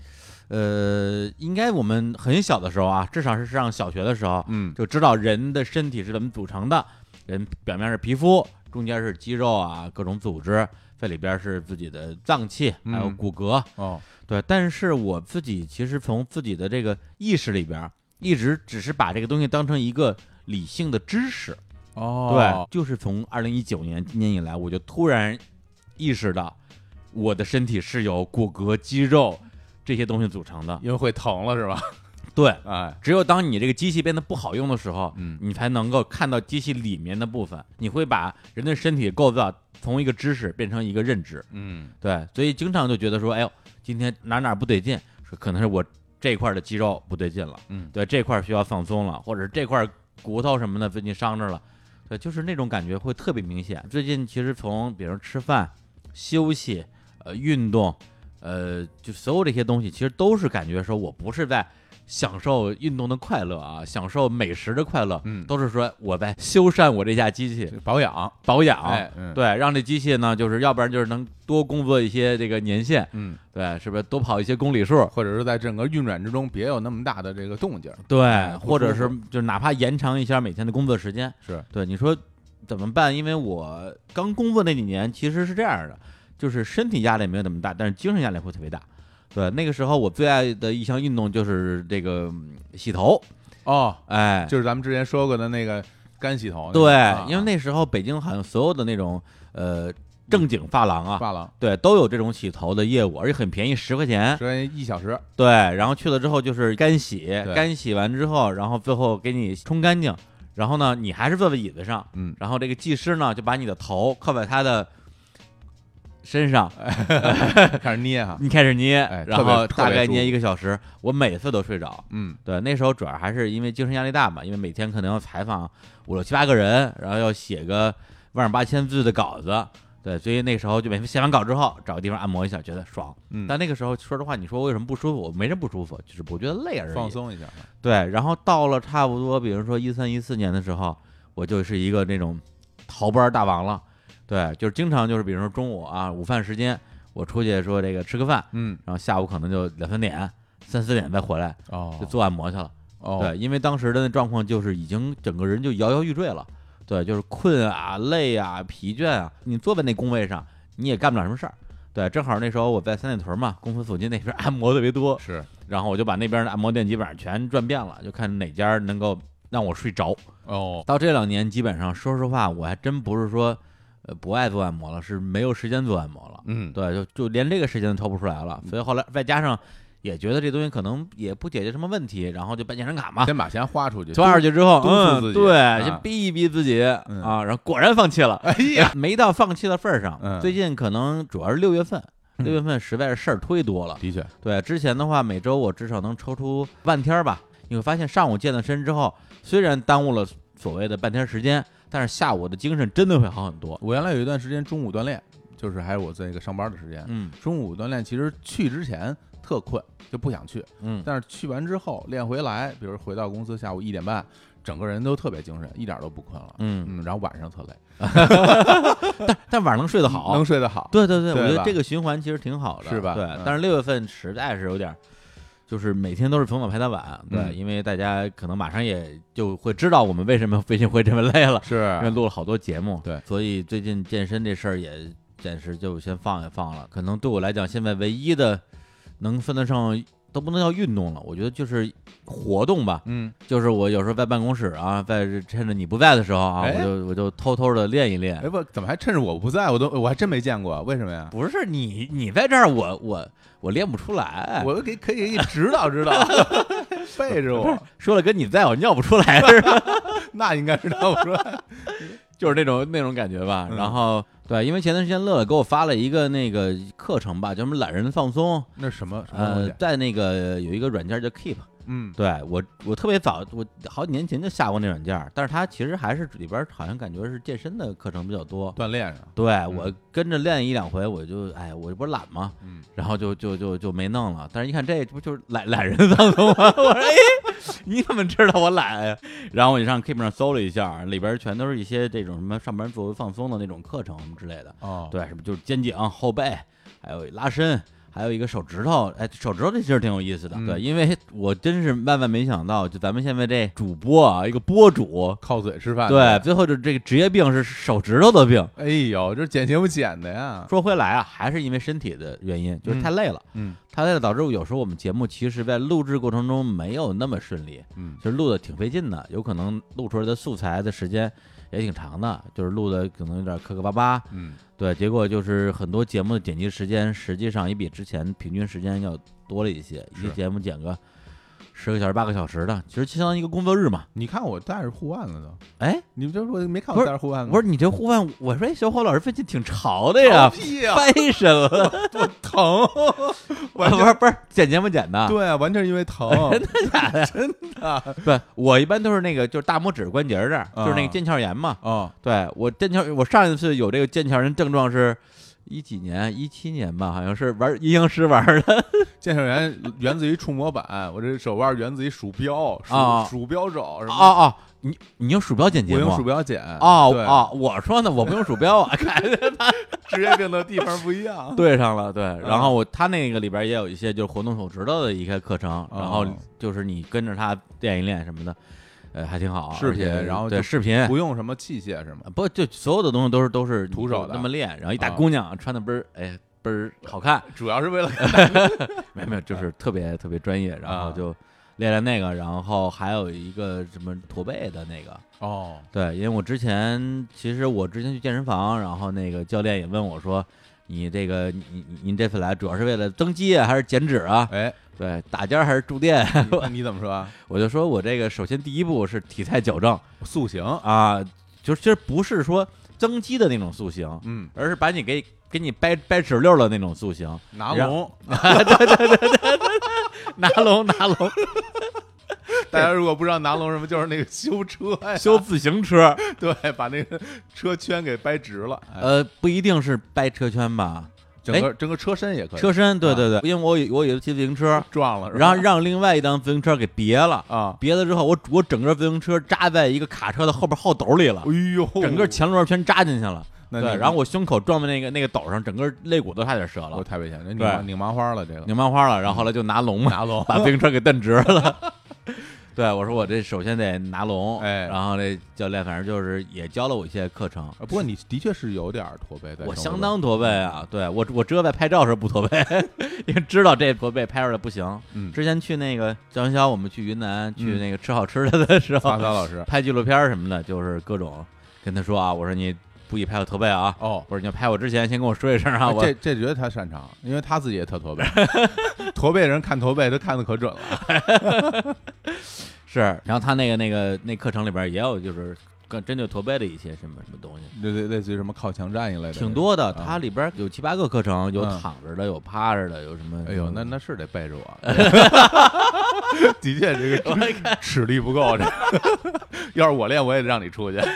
呃，应该我们很小的时候啊，至少是上小学的时候，嗯，就知道人的身体是怎么组成的。人表面是皮肤，中间是肌肉啊，各种组织，这里边是自己的脏器，还有嗯骨骼。哦，对，但是我自己其实从自己的这个意识里边，一直只是把这个东西当成一个理性的知识。哦，对，就是从二零一九年今年以来，我就突然意识到，我的身体是由骨骼、肌肉这些东西组成的。因为会疼了是吧？对，哎，只有当你这个机器变得不好用的时候，嗯你才能够看到机器里面的部分。你会把人的身体构造从一个知识变成一个认知。嗯对，所以经常就觉得说，哎呦，今天哪哪不对劲，说可能是我这块的肌肉不对劲了，嗯，对，这块需要放松了，或者是这块骨头什么的最近伤着了，对，就是那种感觉会特别明显。最近其实从比如吃饭、休息、呃运动，呃，就所有这些东西，其实都是感觉说我不是在享受运动的快乐啊，享受美食的快乐，嗯都是说我在修缮我这架机器，保养，保养，哎，嗯，对，让这机器呢，就是要不然就是能多工作一些这个年限，嗯，对，是不是多跑一些公里数？或者是在整个运转之中别有那么大的这个动静，对，或者是就哪怕延长一下每天的工作时间。是，对，你说怎么办？因为我刚工作那几年其实是这样的，就是身体压力没有那么大，但是精神压力会特别大。对，那个时候我最爱的一项运动就是这个嗯洗头，哦，哎，就是咱们之前说过的那个干洗头，对啊，因为那时候北京好像所有的那种呃正经发廊啊，发廊对，都有这种洗头的业务，而且很便宜，十块钱。十块钱一小时，对，然后去了之后就是干洗，干洗完之后，然后最后给你冲干净，然后呢，你还是坐在椅子上，嗯，然后这个技师呢就把你的头靠在他的身上，开始捏哈，你开始捏，哎然后大概捏一个小时，我每次都睡着。嗯，对，那时候主要还是因为精神压力大嘛，因为每天可能要采访五六七八个人，然后要写个万八千字的稿子，对，所以那时候就每次写完稿之后，找个地方按摩一下，觉得爽。嗯，但那个时候说实话，你说我有什么不舒服？我没什么不舒服，就是我觉得累而已。放松一下，对，然后到了差不多，比如说一三一四年的时候，我就是一个那种逃班大王了。对，就是经常就是比如说中午啊午饭时间，我出去说这个吃个饭，嗯，然后下午可能就两三点、三四点再回来，哦，就做按摩去了。哦，对，因为当时的那状况就是已经整个人就摇摇欲坠了。对，就是困啊、累啊、疲倦啊，你坐在那工位上，你也干不了什么事儿。对，正好那时候我在三里屯嘛，公司附近那边按摩特别多，是，然后我就把那边的按摩店基本上全转遍了，就看哪家能够让我睡着。哦，到这两年，基本上说实话，我还真不是说，呃，不爱做按摩了，是没有时间做按摩了。嗯，对，就就连这个时间都抽不出来了。所以后来再加上，也觉得这东西可能也不解决什么问题，然后就办健身卡嘛。先把钱花出去，花出去之后，嗯，对，啊先逼一逼自己嗯啊，然后果然放弃了。哎呀，没到放弃的份儿上。嗯最近可能主要是六月份，嗯六月份实在是事儿忒多了。的确，对，之前的话，每周我至少能抽出半天儿吧。你会发现，上午健了身之后，虽然耽误了所谓的半天时间，但是下午的精神真的会好很多。我原来有一段时间中午锻炼，就是还是我在一个上班的时间，嗯中午锻炼其实去之前特困，就不想去，嗯，但是去完之后练回来，比如回到公司下午一点半，整个人都特别精神，一点都不困了。嗯，嗯，然后晚上特累，但但晚上能睡得好，能睡得好。对对对，对我觉得这个循环其实挺好的，是吧对，但是六月份实在是有点儿，就是每天都是从早排到晚，对，嗯因为大家可能马上也就会知道我们为什么飞行会这么累了，是因为，录了好多节目，对所以最近健身这事儿也暂时就先放一放了。可能对我来讲，现在唯一的能分得上都不能叫运动了，我觉得就是活动吧。嗯，就是我有时候在办公室啊，在趁着你不在的时候啊，哎我就我就偷偷的练一练哎。不，怎么还趁着我不在，我都我还真没见过，为什么呀？不是你，你在这儿，我我我练不出来。我给可以给你指导指导，背着我，说了跟你在，我尿不出来似的，那应该是他我说，就是那种那种感觉吧。嗯然后对，因为前段时间乐乐给我发了一个那个课程吧，叫什么懒人放松，那什么呃，？在那个有一个软件叫 Keep，嗯，对我我特别早，我好几年前就下过那软件，但是它其实还是里边好像感觉是健身的课程比较多。锻炼上，对我跟着练一两回，我就哎，我这不是懒吗？嗯，然后就就就就没弄了。但是一看这这不就是懒懒人放松吗？我说哎，你怎么知道我懒呀？然后我就上 Keep 上搜了一下，里边全都是一些这种什么上班族放松的那种课程什么之类的。哦，对，什么就是肩颈、后背，还有拉伸，还有一个手指头。哎，手指头这其实挺有意思的。嗯对，因为我真是万万没想到，就咱们现在这主播啊，一个播主，靠嘴吃饭，对，，最后就这个职业病是手指头的病。哎呦，这剪节目剪的呀，说回来啊，还是因为身体的原因，就是太累了。嗯太累了，导致有时候我们节目其实在录制过程中没有那么顺利，嗯其实录的挺费劲的，有可能录出来的素材的时间也挺长的，就是录的可能有点磕磕巴巴。嗯，对，结果就是很多节目的剪辑时间实际上也比之前平均时间要多了一些，一个节目剪个十个小时、八个小时的，其实就相当于一个工作日嘛。你看我戴着护腕了都，哎，你们就说没看我戴着护腕吗？我说你这护腕，我说哎小伙老师最近挺潮的呀，屁呀，fashion 了，疼，不是不是剪节目剪的，对啊，完全是因为疼，真的假的？真的，对我一般都是那个就是大拇指关节这儿，就是那个啊腱鞘炎嘛。哦，对我腱鞘，我上一次有这个腱鞘炎症状是一几年，一七年吧，好像是玩阴阳师玩的。健身员源自于触摸板，我这手腕源自于鼠标，鼠啊。鼠标手什么哦哦，你你用鼠标剪节目啊？我用鼠标剪。对哦哦，我说呢，我不用鼠标啊，看。职业病的地方不一样。对上了，对。然后我他那个里边也有一些就是活动手指头的一些课程，然后哦。就是你跟着他练一练什么的，呃，还挺好。视频然后对视频，不用什么器械是吗？不就所有的东西都是都是徒手的那么练，然后一大啊姑娘穿的倍儿哎倍儿好看，主要是为了 没有没有，就是特别特别专业，然后啊就练练那个，然后还有一个什么驼背的那个，哦，对，因为我之前其实我之前去健身房，然后那个教练也问我说。你这个，你你您这次来主要是为了增肌啊，还是减脂啊？哎，对，打尖儿还是住店？你怎么说啊？我就说我这个首先第一步是体态矫正塑形，啊，就是其实不是说增肌的那种塑形，嗯，而是把你给给你掰掰直溜的那种塑形，拿龙，拿龙拿龙大家如果不知道拿龙什么，就是那个修车，修自行车，对，把那个车圈给掰直了，哎呃，不一定是掰车圈吧，整个整个车身也可以，车身，对啊对对，因为我有我有一次骑自行车，撞了，然后让另外一辆自行车给别了。啊，别了之后，我我整个自行车扎在一个卡车的后边后斗里了，哎呦，整个前轮全扎进去了。对，然后我胸口撞在那个那个斗上，整个肋骨都差点折了，太危险了，拧拧麻花了，这个拧麻花了。然后后来就拿龙嘛，拿龙把自行车给蹬直了。对，我说我这首先得拿龙，哎然后这教练反正就是也教了我一些课程，啊不过你的确是有点驼背在，我相当驼背啊，对我我只有在拍照时候不驼背，因为知道这驼背拍出来不行。嗯，之前去那个张云霄，我们去云南去嗯那个吃好吃的的时候，发发老师，拍纪录片什么的，就是各种跟他说啊，我说你不许拍我驼背啊，哦。不是你要拍我之前先跟我说一声啊，我这这觉得他擅长，因为他自己也特驼背，驼背人看驼背，他看的可准了。是，然后他那个那个那课程里边也有就是更针对驼背的一些什么什么东西。类类类似于什么靠墙站一类的，挺多的，啊它里边有七八个课程，有嗯躺着的，有趴着的，有什么？哎呦，那那是得背着我。的确，这个齿力不够，这 要是我练，我也得让你出去啊。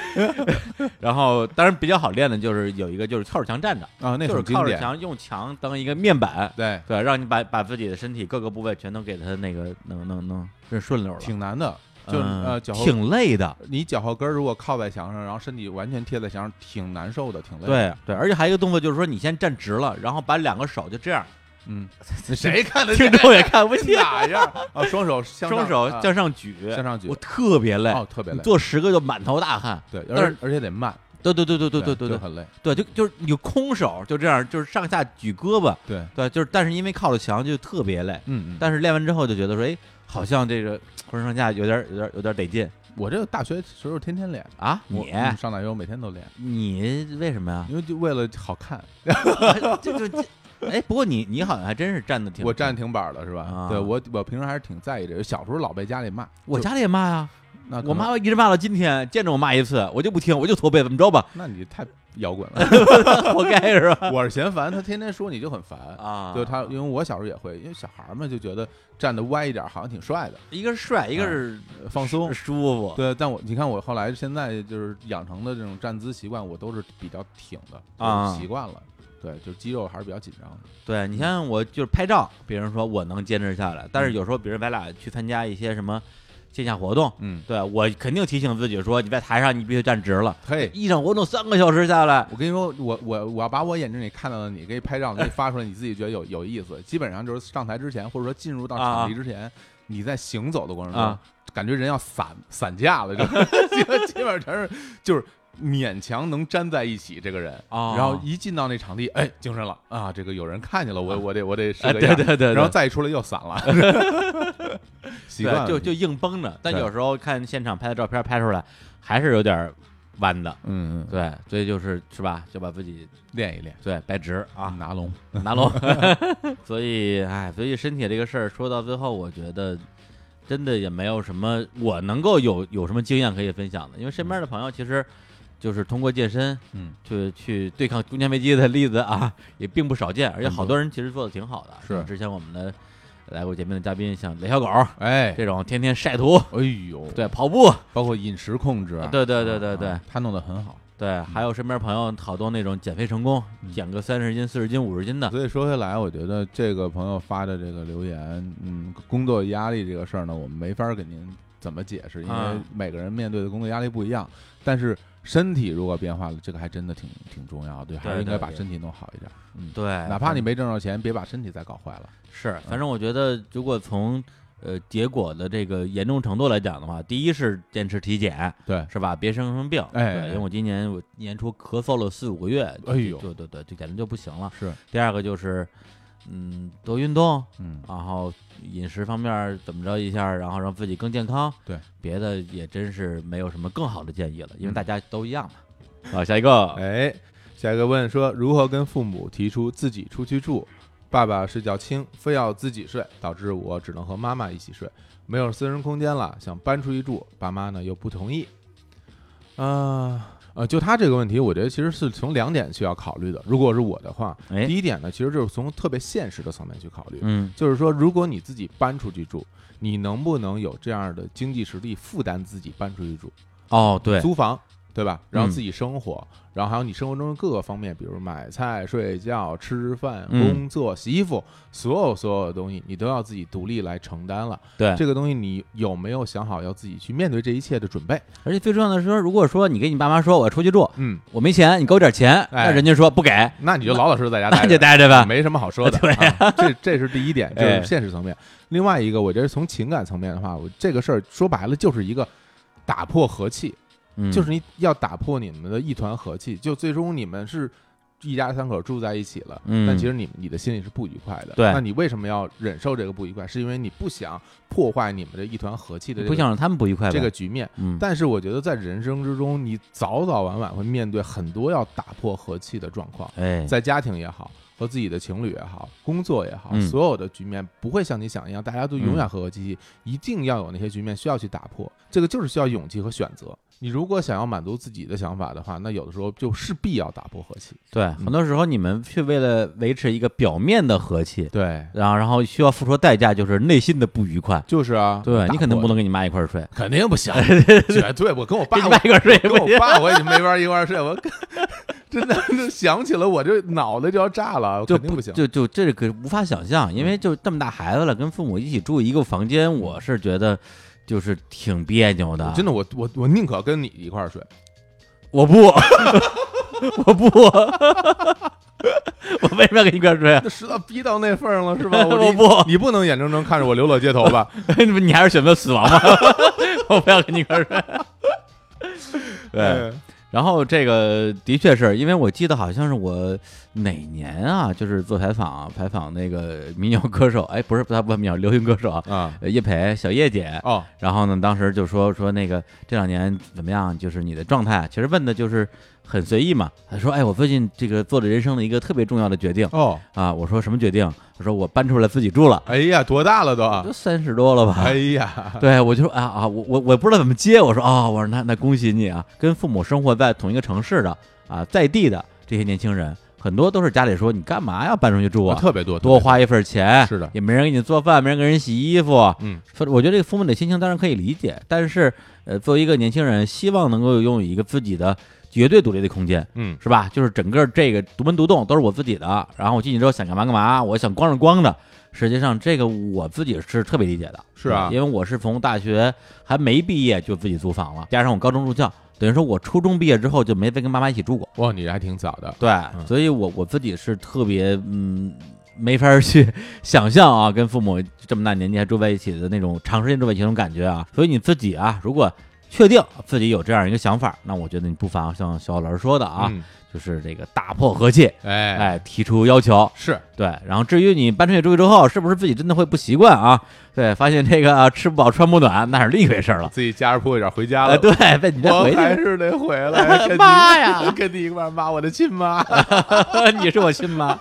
然后当然比较好练的就是有一个就是靠着墙站着啊，那就是。靠着墙用墙当一个面板，对，对，让你把把自己的身体各个部位全都给它那个弄弄弄顺顺溜了，挺难的，就呃脚后挺累的，你脚后跟如果靠在墙上，然后身体完全贴在墙上，挺难受的，挺累的。对对，而且还有一个动作就是说你先站直了，然后把两个手就这样，嗯，谁看得听见？众也看不见，哪样啊？双手向上双手啊向上举，向上举我特别累，哦，特别累。做十个就满头大汗，对，但是而且而且得慢。对对对对对对对对很累。对，就就是你空手就这样，就是上下举胳膊，对，对，就是但是因为靠着墙就特别累，嗯嗯。但是练完之后就觉得说，哎，好像这个浑身上下有点有点有点得劲我这个大学时候天天练，啊！你嗯上大学我每天都练，你为什么呀？因为就为了好看。这就这，哎，不过你你好像还真是站的挺，我站挺板儿的是吧啊？对我我平时还是挺在意这个。小时候老被家里骂，我家里也骂呀，那我妈一直骂到今天，见着我骂一次，我就不听，我就驼背，怎么着吧？那你太摇滚了。活该是吧？我是嫌烦，他天天说你就很烦。啊，就他，因为我小时候也会，因为小孩儿嘛就觉得站的歪一点儿好像挺帅的，一个是帅，一个是呃放松。舒服，对，但我你看我后来现在就是养成的这种站姿习惯，我都是比较挺的啊就习惯了。对，就肌肉还是比较紧张的。对你像我就是拍照，别人说我能坚持下来，但是有时候比如咱俩去参加一些什么线下活动，嗯，对我肯定提醒自己说，你在台上你必须站直了，嘿，一场活动三个小时下来，我跟你说，我我我要把我眼睛里看到的你给你拍照，给你发出来，你自己觉得有有意思。基本上就是上台之前，或者说进入到场地之前，你在行走的过程中，啊。感觉人要散散架了，就基本上全是就是勉强能粘在一起这个人，哦。然后一进到那场地，哎，精神了。啊，这个有人看见了，我啊我得我得对对对，然后再一出来又散了，习惯就就硬绷着，但有时候看现场拍的照片拍出来还是有点弯的，嗯嗯，对，所以就是是吧，就把自己练一练。对掰直啊，拿龙，拿龙，所以哎，所以身体这个事儿说到最后，我觉得真的也没有什么我能够有有什么经验可以分享的，因为身边的朋友其实就是通过健身嗯，去去对抗中年危机的例子啊，也并不少见，而且好多人其实做的挺好的。是。之前我们的来过节目的嘉宾，像雷小狗哎，这种天天晒图，哎呦，对跑步，包括饮食控制啊，对对对对对。啊他弄得很好。对，还有身边朋友好多那种减肥成功，减个三十斤、四十斤、五十斤的，所以说回来，我觉得这个朋友发的这个留言，嗯，工作压力这个事儿呢，我们没法给您怎么解释，因为啊。每个人面对的工作压力不一样。但是身体如果变化了，这个还真的挺挺重要的，对，还是应该把身体弄好一点。嗯，对，哪怕你没挣着钱，别把身体再搞坏了。是，反正我觉得，如果从呃结果的这个严重程度来讲的话，第一是坚持体检，对，是吧？别生生病。哎对因为我今年我年初咳嗽了四五个月，哎呦对对对，就简直就不行了。是，第二个就是，嗯，多运动，嗯，然后饮食方面怎么着一下，然后让自己更健康。对，别的也真是没有什么更好的建议了，因为嗯大家都一样嘛。好，下一个，哎，下一个问说如何跟父母提出自己出去住？爸爸睡觉轻，非要自己睡，导致我只能和妈妈一起睡，没有私人空间了，想搬出去住，爸妈呢又不同意。啊、呃，就他这个问题，我觉得其实是从两点需要考虑的。如果是我的话，哎第，一点呢，其实就是从特别现实的层面去考虑，嗯就是说，如果你自己搬出去住，你能不能有这样的经济实力负担自己搬出去住？哦，对，租房，对吧？然后嗯自己生活，然后还有你生活中的各个方面，比如买菜、睡觉、吃饭、嗯工作、洗衣服，所有所有的东西，你都要自己独立来承担了。对，这个东西，你有没有想好要自己去面对这一切的准备？而且最重要的是说，如果说你跟你爸妈说我要出去住，嗯，我没钱，你给我点钱，哎那人家说不给，那你就老老实实在家待着。待着吧。没什么好说的，对啊，这这是第一点，就哎是现实层面。另外一个，我觉得从情感层面的话，我这个事儿说白了就是一个打破和气，嗯就是你要打破你们的一团和气，就最终你们是一家三口住在一起了，嗯但其实你你的心里是不愉快的。对那你为什么要忍受这个不愉快？是因为你不想破坏你们的一团和气的这个不想让他们不愉快这个局面。嗯，但是我觉得在人生之中，你早早晚晚会面对很多要打破和气的状况，哎，在家庭也好。和自己的情侣也好，工作也好，嗯所有的局面不会像你想一样，大家都永远和和气气，一定要有那些局面需要去打破，这个就是需要勇气和选择。你如果想要满足自己的想法的话，那有的时候就势必要打破和气。对，很多时候你们去为了维持一个表面的和气，对，然后然后需要付出代价就是内心的不愉快。就是啊，对你肯定不能，跟你妈一块儿睡，肯定不行，绝 对我跟我爸一块儿睡跟。我爸我也没法一块儿睡，我真的就想起了我这脑袋就要炸了，就肯定不行。就就这个无法想象，因为就这么大孩子了，跟父母一起住一个房间，我是觉得就是挺别扭的。真的，我我我宁可跟你一块儿睡。我不，我不，我为什么要跟你一块儿睡啊？那实在逼到那份儿上了，是吧？我你不你不能眼睁睁看着我流落街头吧？你还是选择死亡吧？我不要跟你一块儿睡。对，哎，然后这个的确是因为我记得好像是我哪年啊，就是做采访采访那个民谣歌手，哎，不是不他不是民谣流行歌手啊，叶培小叶姐，哦，然后呢，当时就说说那个这两年怎么样，就是你的状态，其实问的就是很随意嘛。他说，哎，我最近这个做了人生的一个特别重要的决定哦，啊。我说什么决定？他说我搬出来自己住了，哎呀，多大了都啊？都三十多了吧？哎呀，对，我就说啊啊，我我我不知道怎么接，我说啊、我说那那恭喜你啊，跟父母生活在同一个城市的啊，在地的这些年轻人，很多都是家里说你干嘛要搬出去住啊？特别多，多花一份钱，是的也没人给你做饭，没人给人洗衣服，嗯，说我觉得这个父母的心情当然可以理解，但是呃，作为一个年轻人，希望能够拥有一个自己的绝对独立的空间，嗯是吧？就是整个这个独门独栋都是我自己的，然后我进去之后想干嘛干嘛，我想光是光的。实际上，这个我自己是特别理解的，是啊因为我是从大学还没毕业就自己租房了，加上我高中入校，等于说我初中毕业之后就没再跟妈妈一起住过。哇，你还挺早的，对，所以我我自己是特别嗯，没法儿去 想象啊，跟父母这么大年纪还住在一起的那种长时间住在一起那种感觉啊。所以你自己啊，如果确定自己有这样一个想法，那我觉得你不妨像小老师说的啊，嗯就是这个打破和气，哎哎，提出要求。是对，然后至于你搬出去住之后，是不是自己真的会不习惯啊？对，发现这个、啊、吃不饱穿不暖，那是另一回事儿了。自己夹着铺一点回家呃，了。对，被你再我回去，还是得回来，妈呀 跟你一块儿骂我的亲妈。你是我亲妈。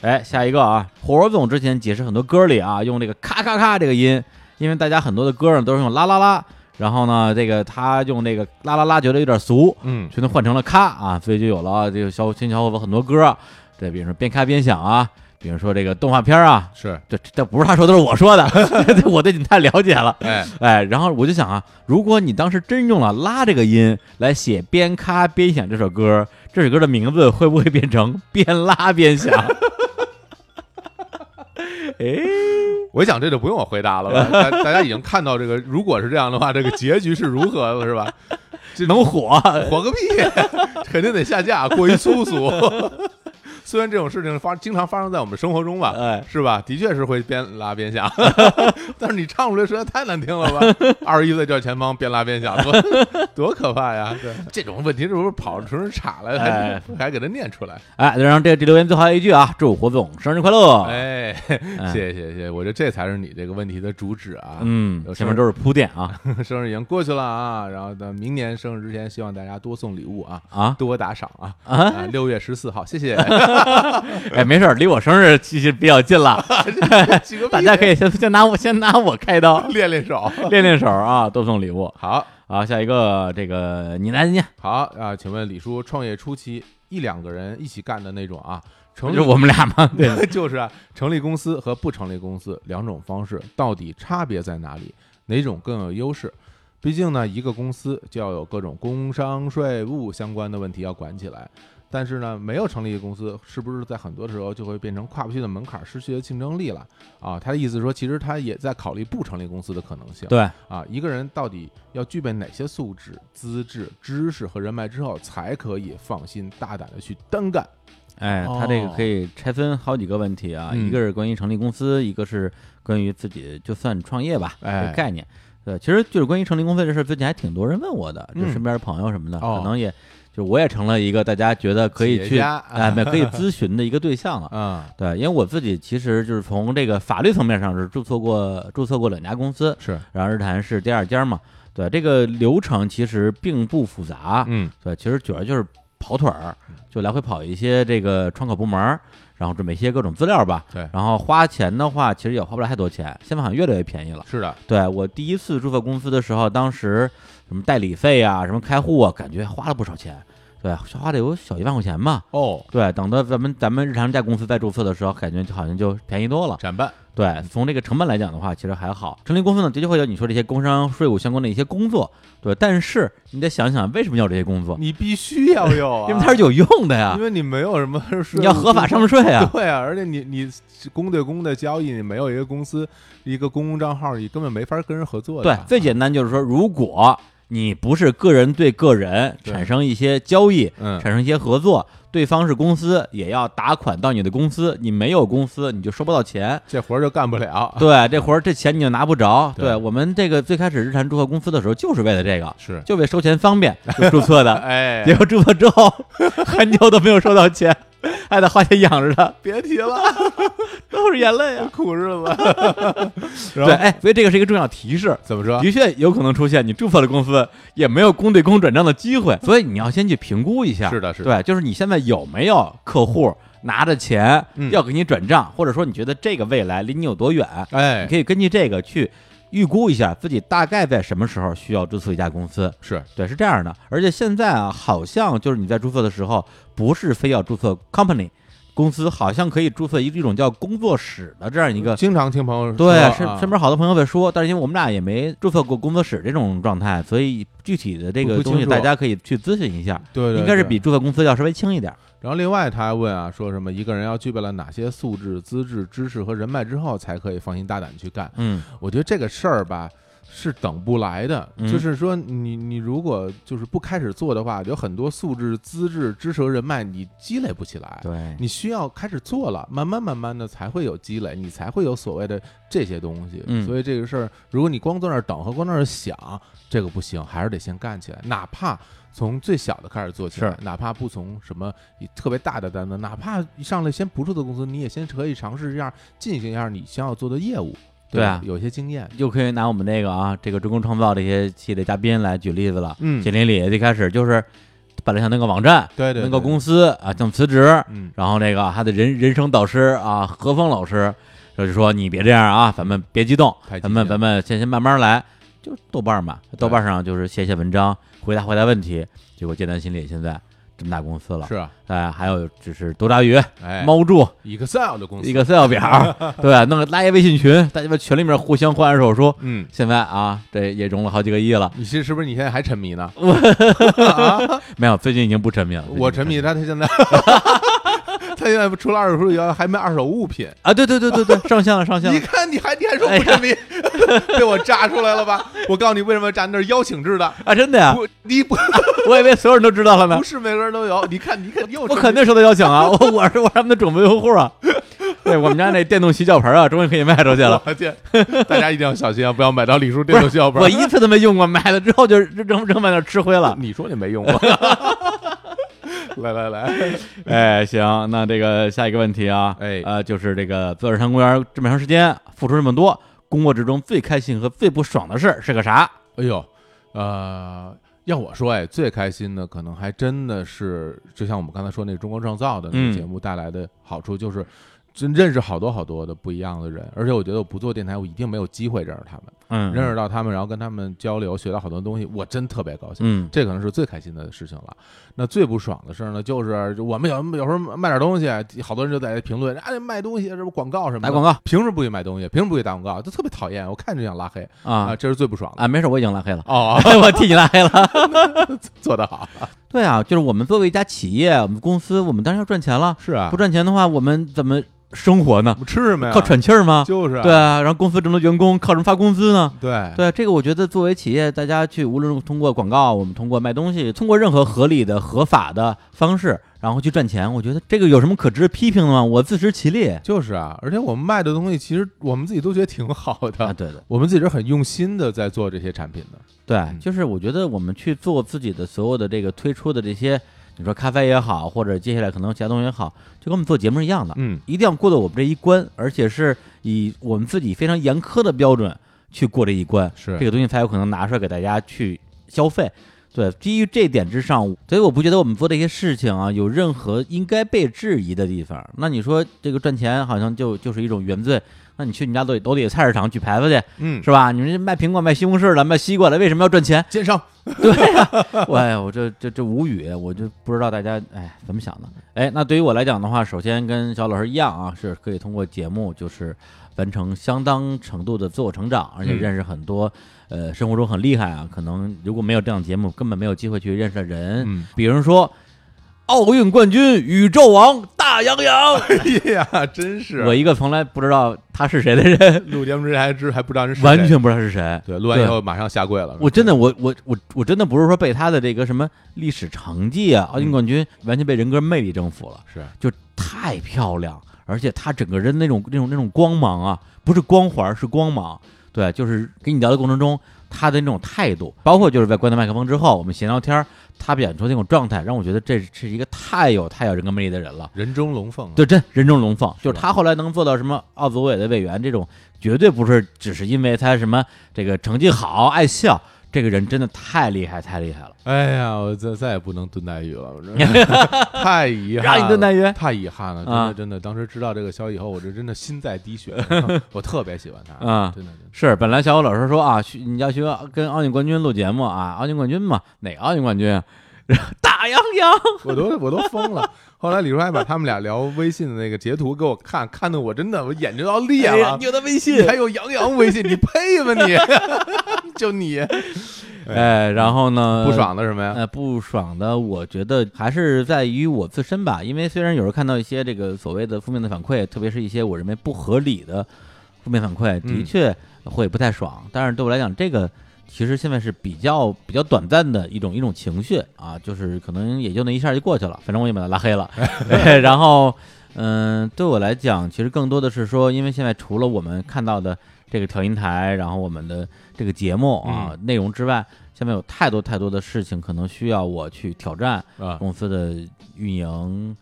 哎，下一个啊，火总之前解释很多歌里啊，用这个咔咔咔这个音，因为大家很多的歌上都是用啦啦啦，然后呢，这个他用这个啦啦啦觉得有点俗，嗯，全都换成了咔啊，所以就有了这个小新小伙子很多歌，这，比如说边咔边想啊，比如说这个动画片啊，是，这这不是他说，都是我说的，我对你太了解了。哎，哎，然后我就想啊，如果你当时真用了拉这个音来写边咔边想这首歌，这首歌的名字会不会变成边拉边响？哎，我想这就不用我回答了吧？大大家已经看到这个，如果是这样的话，这个结局是如何的，是吧？这能火？火个屁！肯定得下架，过于粗俗。虽然这种事情发经常发生在我们生活中吧，哎，是吧？的确是会边拉边响，但是你唱出来实在太难听了吧？二十一岁叫前方边拉边响，多 多可怕呀！对，这种问题是不是跑出人岔来，还哎还给他念出来？哎，然后这这留言最后还有一句啊，祝胡总生日快乐。哎，谢谢谢谢，我觉得这才是你这个问题的主旨啊。嗯有，前面都是铺垫啊生日已经过去了啊，然后呢，明年生日之前，希望大家多送礼物啊，啊多打赏啊。啊！啊，六月十四号，谢谢。哎，没事儿，离我生日其实比较近了，大家可以先先拿我先拿我开刀，练练手。练练手啊，多送礼物。好，好，下一个这个你来念，好啊，请问李叔，创业初期一两个人一起干的那种啊，成立就我们俩吗？对，就是啊，成立公司和不成立公司两种方式，到底差别在哪里？哪种更有优势？毕竟呢，一个公司就要有各种工商税务相关的问题要管起来。但是呢，没有成立一个公司，是不是在很多时候就会变成跨不去的门槛，失去了竞争力了？啊，他的意思说，其实他也在考虑不成立公司的可能性。对，啊，一个人到底要具备哪些素质、资质、知识和人脉之后，才可以放心大胆的去单干？哎，他这个可以拆分好几个问题啊，一个是关于成立公司，一个是关于自己就算创业吧，哎这个概念。对，其实就是关于成立公司这事儿，最近还挺多人问我的，就嗯身边朋友什么的，哦可能也就我也成了一个大家觉得可以去哎，没可以咨询的一个对象了。嗯，对，因为我自己其实就是从这个法律层面上是注册过注册过两家公司，是，然后日坛是第二家嘛。对，这个流程其实并不复杂，嗯，对，其实主要就是跑腿儿，就来回跑一些这个窗口部门儿，然后准备一些各种资料吧。对然后花钱的话，其实也花不了太多钱，现在好像越来越便宜了。是的，对我第一次注册公司的时候，当时什么代理费啊，什么开户啊，感觉花了不少钱。对，花得有小一万块钱吧。哦，对，等到咱们咱们日常在公司再注册的时候，感觉就好像就便宜多了。展办，对，从这个成本来讲的话，其实还好。成立公司呢，的确会有你说这些工商税务相关的一些工作，对。但是你得想想，为什么要有这些工作？你必须要有 啊，因为它是有用的呀因。为你没有什么税，你要合法上税啊。对啊，而且你你公对公的交易，你没有一个公司一个公共账号，你根本没法跟人合作的。对，最简单就是说，如果你不是个人对个人产生一些交易，嗯，产生一些合作，对方是公司，也要打款到你的公司，你没有公司，你就收不到钱。这活儿就干不了。对，这活儿这钱你就拿不着。对对我们这个最开始日产注册公司的时候，就是为了这个，是，就为收钱方便就注册的。哎，结果注册之后，很久都没有收到钱，还得花钱养着他，别提了，都是眼泪啊。苦日子。对，后哎，所以这个是一个重要提示。怎么说？的确有可能出现你注册的公司也没有公对公转账的机会，所以你要先去评估一下。是的，是的，对，就是你现在有没有客户拿着钱嗯要给你转账，或者说你觉得这个未来离你有多远，哎你，可以根据这个去预估一下自己大概在什么时候需要注册一家公司。是，对，是这样的。而且现在啊，好像就是你在注册的时候，不是非要注册 company 公司，好像可以注册一一种叫工作室的这样一个。经常听朋友说对，啊身身边好多朋友在说，但是因为我们俩也没注册过工作室这种状态，所以具体的这个东西大家可以去咨询一下，对对，应该是比注册公司要稍微轻一点。然后另外他还问啊，说什么一个人要具备了哪些素质、资质、知识和人脉之后，才可以放心大胆去干？嗯，我觉得这个事儿吧。是等不来的，嗯。就是说你你如果就是不开始做的话，有很多素质、资质、知识和人脉你积累不起来，对，你需要开始做了，慢慢慢慢的才会有积累，你才会有所谓的这些东西。嗯。所以这个事儿，如果你光在那儿等和光在那儿想，这个不行，还是得先干起来，哪怕。从最小的开始做起来，哪怕不从什么特别大的单子，哪怕一上来先不注册公司，你也先可以尝试这样进行一下你想要做的业务，对啊。有些经验，又可以拿我们那个啊，这个中公创造这些系列嘉宾来举例子了。嗯，简历里最开始就是本来想弄个网站，对对，对弄个公司啊，想辞职，嗯，然后那个他的人人生导师啊，何峰老师就是说你别这样啊，咱们别激动，咱们咱们先先慢慢来，就豆瓣嘛，豆瓣上就是写写文章，回答回答问题，结果剑南心理现在这么大公司了，是啊，哎，还有就是多抓鱼、哎，猫柱、Excel 的公司。Excel 表，对，弄个拉一微信群，大家在群里面互相换手说，嗯，现在啊，这也融了好几个亿了。你是是不是你现在还沉迷呢？没有，最近已经不沉迷了。我沉迷，他他现在他 现在除了二手书以外，还卖二手物品。啊！对对对对对，上线了上线了。你看，你还你还说不沉迷，被我炸出来了吧？我告诉你，为什么炸？那是邀请制的，啊，真的呀！不，你不 我以为所有人都知道了呢不。是每个人都有。你看，你看，又我肯定收到邀请啊！我我是我他们的准备用户啊。对我们家那电动洗脚盆啊，终于可以卖出去了。天！大家一定要小心啊，不要买到李叔电动洗脚盆。我一次都没用过，买了之后就扔扔在那吃灰了。你说你没用过？来来来，哎，行，那这个下一个问题啊，哎呃，就是这个做日坛公园这么长时间，付出这么多，工作之中最开心和最不爽的事儿是个啥？哎呦，呃，要我说，哎，最开心的可能还真的是，就像我们刚才说那中国创造的那嗯个节目带来的好处，就是真认识好多好多的不一样的人，而且我觉得我不做电台，我一定没有机会认识他们，嗯，认识到他们，然后跟他们交流，学到好多东西，我真特别高兴。嗯这可能是最开心的事情了。那最不爽的事儿呢，就是我们有有时候卖点东西，好多人就在评论啊，卖东西这不广告什么的，打广告凭什么不给卖东西？凭什么不给打广告？就特别讨厌，我看着就想拉黑啊，啊这是最不爽的。啊，没事，我已经拉黑了，哦，我替你拉黑了。做得好，对啊，就是我们作为一家企业，我们公司，我们当然要赚钱了。是啊不，赚钱的话，我们怎么生活呢我？们吃什么呀？靠喘气儿吗？就是啊对啊，然后公司这么多员工，靠什么发工资呢？对对啊，这个我觉得作为企业，大家去无论是通过广告，我们通过卖东西，通过任何合理的、合法的方式，然后去赚钱，我觉得这个有什么可值得批评的吗？我自食其力就是啊，而且我们卖的东西，其实我们自己都觉得挺好 啊！的，对的，我们自己是很用心的在做这些产品的。对，嗯就是我觉得我们去做自己的所有的这个推出的这些，你说咖啡也好，或者接下来可能其他东西也好，就跟我们做节目是一样的，嗯，一定要过到我们这一关，而且是以我们自己非常严苛的标准去过这一关，是这个东西才有可能拿出来给大家去消费。对，基于这点之上，所以我不觉得我们做这些事情啊有任何应该被质疑的地方。那你说这个赚钱好像就就是一种原罪，那你去你家楼底楼底下菜市场举牌子去嗯，是吧？你们卖苹果、卖西红柿的、卖西瓜的，为什么要赚钱？奸商，对呀、我哎呀，我这这这无语，我就不知道大家哎怎么想的。哎，那对于我来讲的话，首先跟小老师一样啊，是可以通过节目就是完成相当程度的自我成长，而且嗯认识很多、呃生活中很厉害啊，可能如果没有这样的节目，根本没有机会去认识的人。嗯，比如说奥运冠军、宇宙王大洋洋，哎呀，真是。我一个从来不知道他是谁的人，录节目之前还知还不知道人是谁。完全不知道是谁。对，录完以后马上下跪了。我真的，我我我我真的不是说被他的这个什么历史成绩啊，奥运冠军完全被人格魅力征服了，是。就太漂亮，而且他整个人那种那种那种光芒啊，不是光环，是光芒。对，就是跟你聊的过程中，他的那种态度，包括就是在关掉麦克风之后，我们闲聊天儿，他表现出那种状态，让我觉得这是一个太有太有人格魅力的人了。人中龙凤啊，对，真人中龙凤，就是他后来能做到什么奥组委的委员这种，绝对不是只是因为他什么这个成绩好爱笑，这个人真的太厉害太厉害了。哎呀，我再再也不能炖带鱼了，太遗憾了，让你炖带鱼太遗憾了，真啊的真的，当时知道这个消息以后，我这真的心在滴血，我特别喜欢他啊。真的真的。是，本来小虎老师说啊，去你要去跟奥运冠军录节目啊，奥运冠军嘛，哪个奥运冠军啊？大洋洋，我都我都疯了。后来李叔还把他们俩聊微信的那个截图给我看，看的我真的我眼睛都要裂了哎你。有他微信还，有杨洋微信，你配吗你？就你 哎，然后呢？不爽的什么呀？呃，不爽的，我觉得还是在于我自身吧。因为虽然有时候看到一些这个所谓的负面的反馈，特别是一些我认为不合理的负面反馈，的嗯确会不太爽。但是对我来讲，这个其实现在是比较比较短暂的一种一种情绪啊，就是可能也就那一下就过去了。反正我也把他拉黑了。哎然后，嗯、对我来讲，其实更多的是说，因为现在除了我们看到的这个调音台，然后我们的这个节目啊、内容之外，下面有太多太多的事情可能需要我去挑战啊，公司的运营，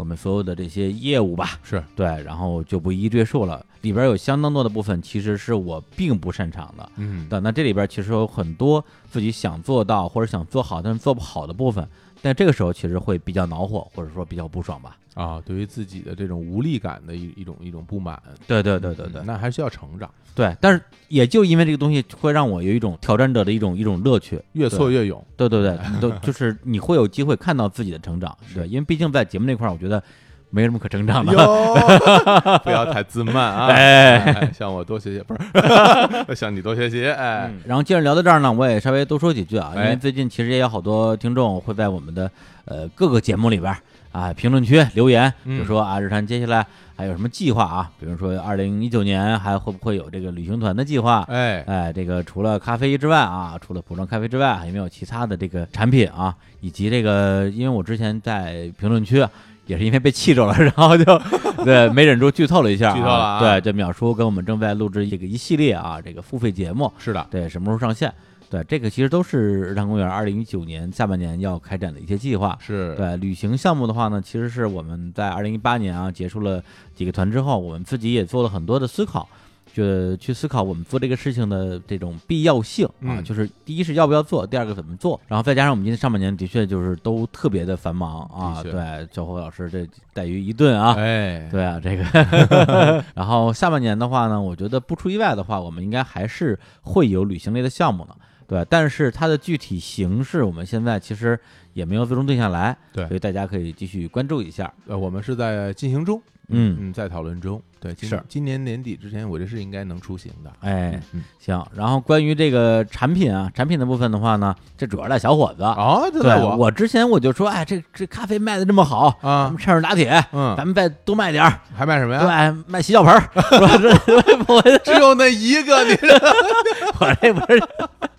我们所有的这些业务吧，是。对，然后就不一一赘述了。里边有相当多的部分其实是我并不擅长的，嗯，对，那这里边其实有很多自己想做到或者想做好但是做不好的部分，但这个时候其实会比较恼火，或者说比较不爽吧。啊，对于自己的这种无力感的一一种一种不满，对对对对对嗯那还是要成长，对，但是也就因为这个东西会让我有一种挑战者的一种一种乐趣。越挫越勇。对对对，都就是你会有机会看到自己的成长，对，因为毕竟在节目那块儿，我觉得没什么可成长的。不要太自慢啊！哎哎，向我多学习，不是 向你多学习。哎，嗯然后既然聊到这儿呢，我也稍微多说几句啊，因哎为最近其实也有好多听众会在我们的呃各个节目里边啊评论区留言，嗯就说啊日坛接下来还有什么计划啊，比如说二零一九年还会不会有这个旅行团的计划？哎，哎，这个除了咖啡之外啊，除了普装咖啡之外，还有没有其他的这个产品啊？以及这个，因为我之前在评论区也是因为被气着了，然后就 对没忍住剧透了一下、啊，剧透了啊。对，这淼叔跟我们正在录制这个一系列啊，这个付费节目，是的，对，什么时候上线？对，这个其实都是日坛公园二零一九年下半年要开展的一些计划。是，对旅行项目的话呢，其实是我们在二零一八年啊结束了几个团之后，我们自己也做了很多的思考，就去思考我们做这个事情的这种必要性啊，嗯。就是第一是要不要做，第二个怎么做，然后再加上我们今年上半年的确就是都特别的繁忙啊，的确。对，小侯老师这带鱼一顿啊，哎，对啊，这个 然后下半年的话呢，我觉得不出意外的话，我们应该还是会有旅行类的项目的，对，但是它的具体形式，我们现在其实也没有最终定下来，对。所以大家可以继续关注一下。呃，我们是在进行中，嗯。嗯，在讨论中。对，今是今年年底之前，我这是应该能出行的。哎，嗯，行，然后关于这个产品啊，产品的部分的话呢，这主要赖小伙子。哦，这对我我之前我就说，哎，这这咖啡卖的这么好，咱啊们，趁热打铁，嗯咱们再多卖点儿，还卖什么呀？对，卖洗脚盆儿，是吧？这 我只有那一个，你 我这不是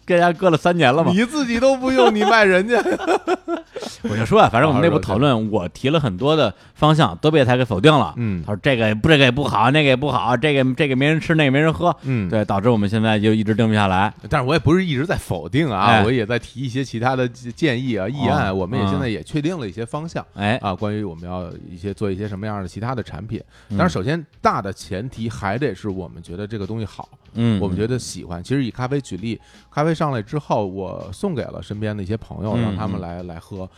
跟人家搁了三年了吗？你自己都不用，你卖人家。我就说啊，反正我们内部讨论，我提了很多的方向，都被他给否定了。嗯他说这个也不这个也不好，那个也不好，这个这个没人吃，那个没人喝，嗯，。对，导致我们现在就一直定不下来。但是我也不是一直在否定啊，哎我也在提一些其他的建议啊、议案。哦我们也现在嗯也确定了一些方向哎，啊，关于我们要一些做一些什么样的其他的产品。嗯当然，首先大的前提还得是我们觉得这个东西好，嗯，我们觉得喜欢。其实以咖啡举例，咖啡上来之后，我送给了身边的一些朋友，嗯让他们来来喝。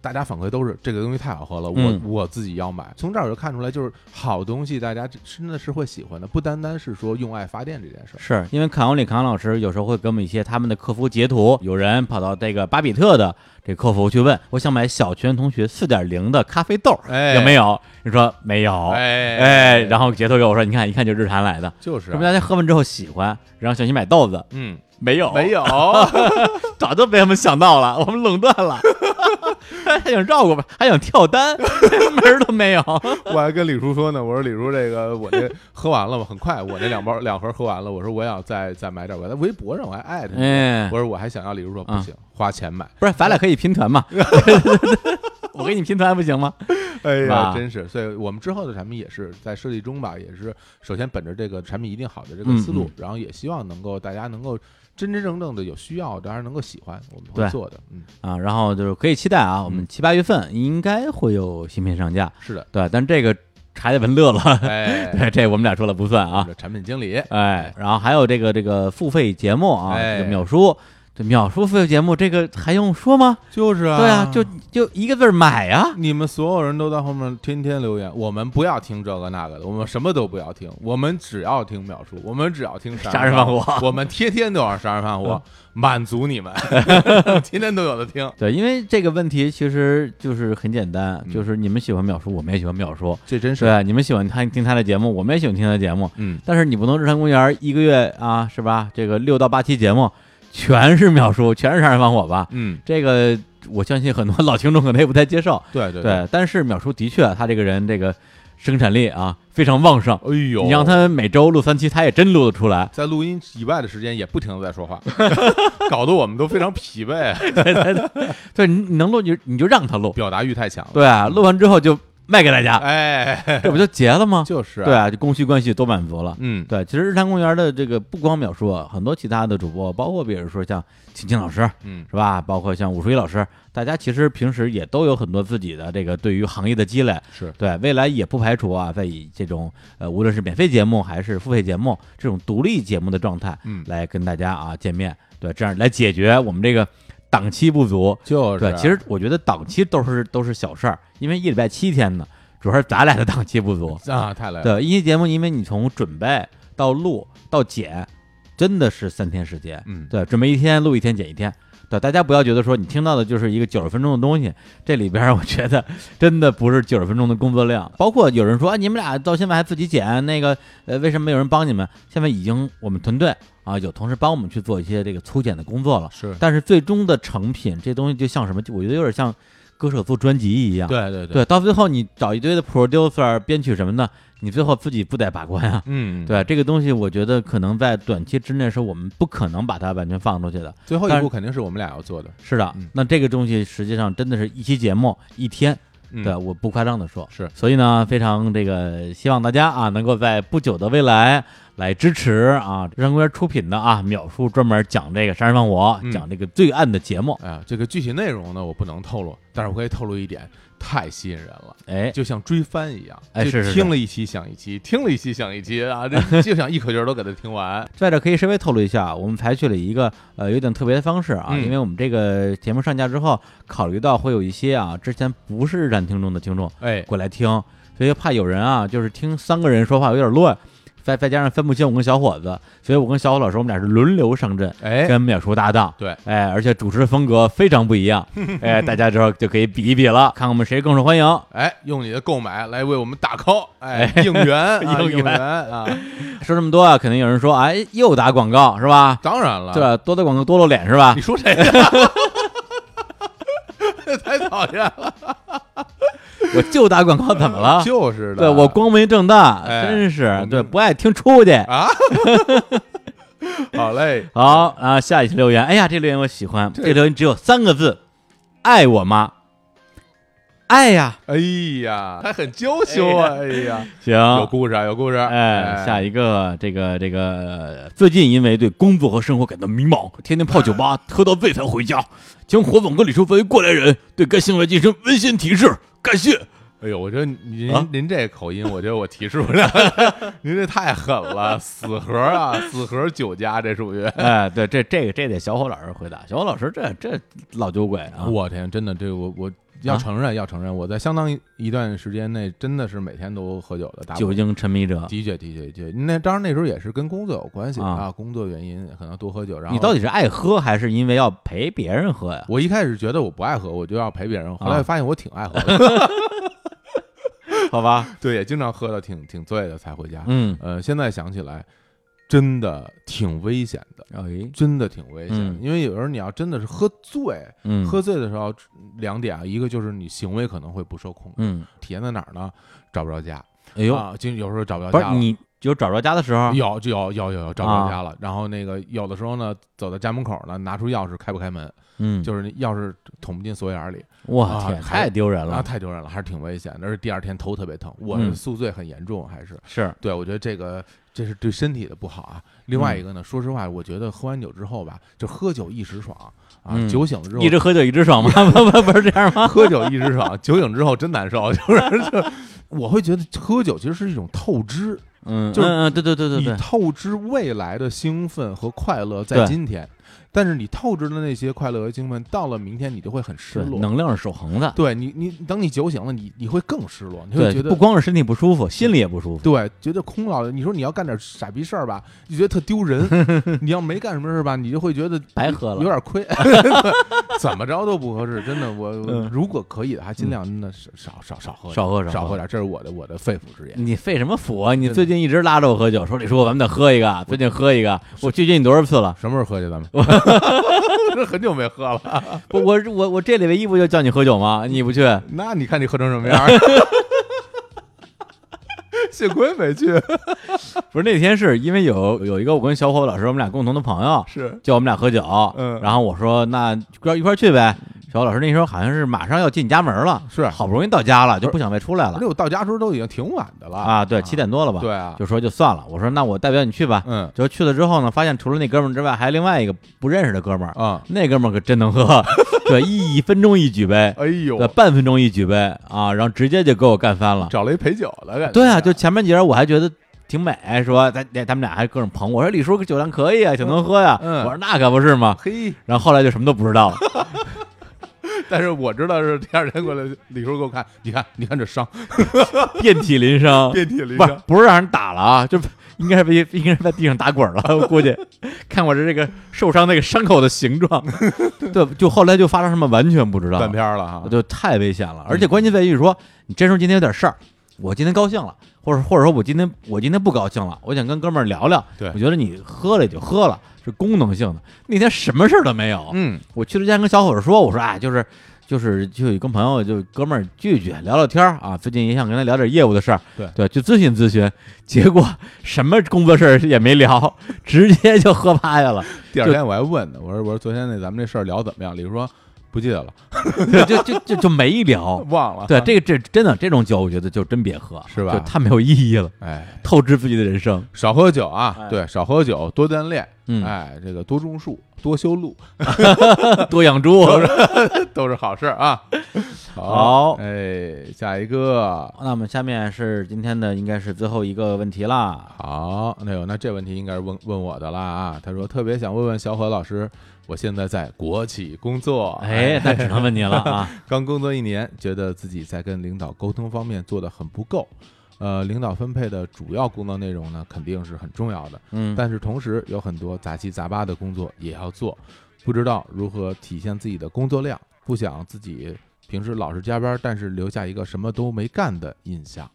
大家反馈都是这个东西太好喝了，我嗯我自己要买。从这儿我就看出来，就是好东西大家真的是会喜欢的，不单单是说用爱发电这件事儿。是因为康欧里康老师有时候会给我们一些他们的客服截图，有人跑到这个巴比特的这客服去问，我想买小泉同学四点零的咖啡豆，哎有没有？你说没有，哎哎，然后截图给我说，你看一看就日坛来的，就是啊说明大家喝完之后喜欢，然后想去买豆子，嗯，没有，没有，早就被他们想到了，我们垄断了，还想绕过吧，还想跳单，门儿都没有。我还跟李叔说呢，我说李叔这个我这喝完了嘛，很快我这两包两盒喝完了，我说我也要再再买点，我在微博上我还艾特我，说我还想要，李叔说不啊行，花钱买，不是，咱俩可以拼团嘛？我给你拼团不行吗？哎呀，真是，所以我们之后的产品也是在设计中吧，也是首先本着这个产品一定好的这个嗯思路嗯，然后也希望能够大家能够真真正正的有需要，当然能够喜欢，我们会做的，嗯，啊，然后就是可以期待啊，我们七八月份应该会有新品上架，是的，对，但这个还得文乐了，哎，对，这我们俩说了不算啊。产品经理，哎，然后还有这个这个付费节目啊，哎。这个秒叔。这秒叔付费节目，这个还用说吗？就是啊，对啊，就就一个字儿买呀、你们所有人都在后面天天留言，我们不要听这个那个的，我们什么都不要听，我们只要听秒数，我们只要听杀人放火我们天天都要杀人放火，满足你们，天天都有的听，对，因为这个问题其实就是很简单，嗯就是你们喜欢秒叔，我们也喜欢秒叔，这真是，对，你们喜欢他听他的节目，我们也喜欢听他的节目，嗯，但是你不能日坛公园一个月啊，是吧？这个六到八期节目全是秒叔，全是杀人放火吧？嗯，这个我相信很多老听众可能也不太接受，对对，对，但是秒叔的确他这个人这个生产力啊非常旺盛，哎呦，你让他每周录三期，他也真录得出来。在录音以外的时间也不停的在说话，搞得我们都非常疲惫，对，你你能录你就让他录，表达欲太强了，对啊，录完之后就卖给大家，哎，这不就结了吗？就是，对，啊，就供需关系都满足了。嗯，对，其实日坛公园的这个不光秒叔，啊，很多其他的主播，包括比如说像青青老师，嗯，是吧？包括像武淑一老师，大家其实平时也都有很多自己的这个对于行业的积累。是，对，未来也不排除啊，在以这种呃，无论是免费节目还是付费节目这种独立节目的状态，嗯来跟大家啊见面。对，这样来解决我们这个档期不足。就是对，其实我觉得档期都是都是小事儿，因为一礼拜七天呢，主要是咱俩的档期不足。啊，太累了。对，一期节目，因为你从准备到录到剪，真的是三天时间。嗯，对，准备一天，录一天，剪一天。对，大家不要觉得说你听到的就是一个九十分钟的东西，这里边我觉得真的不是九十分钟的工作量。包括有人说，啊，你们俩到现在还自己剪，那个呃，为什么没有人帮你们？现在已经我们团队啊有同事帮我们去做一些这个粗剪的工作了。是，但是最终的成品，这东西就像什么？我觉得有点像歌手做专辑一样。对对对，到最后你找一堆的 producer、编曲什么的，你最后自己不得把关啊？嗯，对这个东西，我觉得可能在短期之内是我们不可能把它完全放出去的。最后一步肯定是我们俩要做的。是的，嗯那这个东西实际上真的是一期节目一天，嗯对，我不夸张的说，是所以呢，非常这个希望大家啊，能够在不久的未来来支持啊，日常公园出品的啊，秒叔专门讲这个杀人放火、嗯讲这个罪案的节目，哎呀，这个具体内容呢，我不能透露，但是我可以透露一点，太吸引人了。哎，就像追番一样，就是哎是听了一期想一期，听了一期想一期啊，就想一口气儿都给它听完。在这可以稍微透露一下，我们采取了一个呃有点特别的方式啊，嗯因为我们这个节目上架之后，考虑到会有一些啊之前不是日站听众的听众哎，过来听，所以怕有人啊就是听三个人说话有点乱，再再加上分不清我跟小伙子，所以我跟小伙老师我们俩是轮流上阵，哎，跟淼叔搭档。对，哎，而且主持风格非常不一样，哎，大家之后就可以比一比了，看我们谁更受欢迎。哎，用你的购买来为我们打 call，哎，应援啊，应援啊，说这么多啊，肯定有人说，哎，又打广告是吧？当然了，对？多打广告多露脸是吧你？说谁呀？太讨厌了，我就打广告怎么了？就是的，对我光明正大，哎。真是对，不爱听出去。啊，好嘞，好啊，下一期留言，哎呀，这留言我喜欢，这这留言只有三个字：爱我妈，爱呀。哎呀，还很娇羞啊，哎呀，行，有故事啊，有故事，哎，下一个这个这个，最近因为对工作和生活感到迷茫，天天泡酒吧，喝到醉才回家。请火总和李叔作为过来人，对该行为进行温馨提示，感谢。哎呦，我觉得您、啊您这口音，我觉得我提示不了，您这太狠了，死核啊，死核酒家，这属于。哎，对，这这个这得小伙老师回答。小伙老师这这老酒鬼啊，我天，真的，这我我要啊承认，要承认，我在相当一段时间内真的是每天都喝酒的，酒精沉迷者。的确的确的确，那当然那时候也是跟工作有关系啊啊，工作原因可能多喝酒。然后你到底是爱喝还是因为要陪别人喝呀？我一开始觉得我不爱喝，我就要陪别人，后来啊发现我挺爱喝的，好吧，对，也经常喝的挺挺醉的才回家。嗯，呃，现在想起来，真的挺危险的。哎，真的挺危险的，嗯。因为有时候你要真的是喝醉，嗯，喝醉的时候两点啊，一个就是你行为可能会不受控制，嗯，体现在哪儿呢？找不着家，哎呦，啊，就有时候找不着家了。不是你就找着家的时候，有就有有有有找不啊着家了，然后那个有的时候呢，走到家门口呢，拿出钥匙开不开门，嗯，就是那钥匙捅不进锁眼里，哇天，啊太丢人了，太丢人了，还是挺危险的。而且第二天头特别疼，我是嗯宿醉很严重，还是。是，对我觉得这个这是对身体的不好啊。另外嗯一个呢，说实话，我觉得喝完酒之后吧，就喝酒一时爽啊，嗯酒醒了之后一直喝酒一直爽吗？不不不是这样吗？喝酒一时爽，酒醒之后真难受，就是 就我会觉得喝酒其实是一种透支，嗯，就是嗯嗯，对对对对你对，透支未来的兴奋和快乐在对今天，但是你透支的那些快乐和兴奋，到了明天你就会很失，落。能量是守恒的，对你，你等你酒醒了，你你会更失落，你会，觉得不光是身体不舒服，心里也不舒服。对，觉得空落。你说你要干点傻逼事儿吧，你觉得特丢人；你要没干什么事儿吧，你就会觉得白喝了有点亏。怎么着都不合适，真的。我如果可以的话，尽量真的是少少少喝，少喝少喝少喝点，这是我的我的肺腑之言。你费什么腑啊？你最近一直拉着我喝酒，说李叔，咱们得喝一个，最近喝一个。我拒绝你多少次了？什么时候喝去？咱们这 很久没喝了。不，我我我这礼拜一不就叫你喝酒吗？你不去，那你看你喝成什么样儿？幸亏没去，不是那天是因为有有一个我跟小伙老师我们俩共同的朋友是叫我们俩喝酒，嗯然后我说那要一块去呗。小伙老师那时候好像是马上要进你家门了，是好不容易到家了，就不想再出来了而且我到家时候都已经挺晚的了啊。对，七点多了吧？对啊，就说就算了。我说那我代表你去吧。嗯就去了之后呢，发现除了那哥们儿之外，还有另外一个不认识的哥们儿。啊，那哥们儿可真能喝，对，一分钟一举杯，哎呦对，，半分钟一举杯啊，然后直接就给我干翻了。找了一陪酒的感觉。对啊，就前面几人我还觉得挺美，说咱他们俩还各种捧我说李叔酒量可以啊，挺能喝呀。嗯我说那可不是嘛。嘿，然后后来就什么都不知道了。但是我知道是第二天过来，李叔给我看，你看，你看这伤，遍体鳞伤，遍体鳞伤，不是让人打了啊，就应该是被应该是在地上打滚了，我估计。看我这这个受伤那个伤口的形状，对，就后来就发生什么完全不知道断，片儿了哈，就太危险了。而且关键在于说，你这时候今天有点事儿，我今天高兴了，或者或者说我今天我今天不高兴了，我想跟哥们儿聊聊。对我觉得你喝了也就喝了，是功能性的。那天什么事儿都没有，嗯，我去之前跟小伙子说，我说哎，就是就是就跟朋友就哥们儿聚聚聊聊天儿啊，最近也想跟他聊点业务的事儿，对对，就咨询咨询，结果什么工作事儿也没聊，直接就喝趴下了，第二天我还问呢，我说我说昨天那咱们这事儿聊怎么样？李叔说不记得了，对就就就就没聊。忘了，对，这个这真的这种酒，我觉得就真别喝，是吧就太没有意义了，哎，透支自己的人生。少喝酒啊，哎对，少喝酒，多锻炼，嗯，哎，这个多种树，多修路 多养猪。都是好事儿啊。好哎，下一个，那么下面是今天的应该是最后一个问题啦。好，那有那这问题应该是问问我的啦啊。他说特别想问问小伙老师，我现在在国企工作，哎，那只能问你了啊。刚工作一年，觉得自己在跟领导沟通方面做得很不够。呃，领导分配的主要工作内容呢，肯定是很重要的，嗯，但是同时有很多杂七杂八的工作也要做，不知道如何体现自己的工作量，不想自己平时老是加班，但是留下一个什么都没干的印象。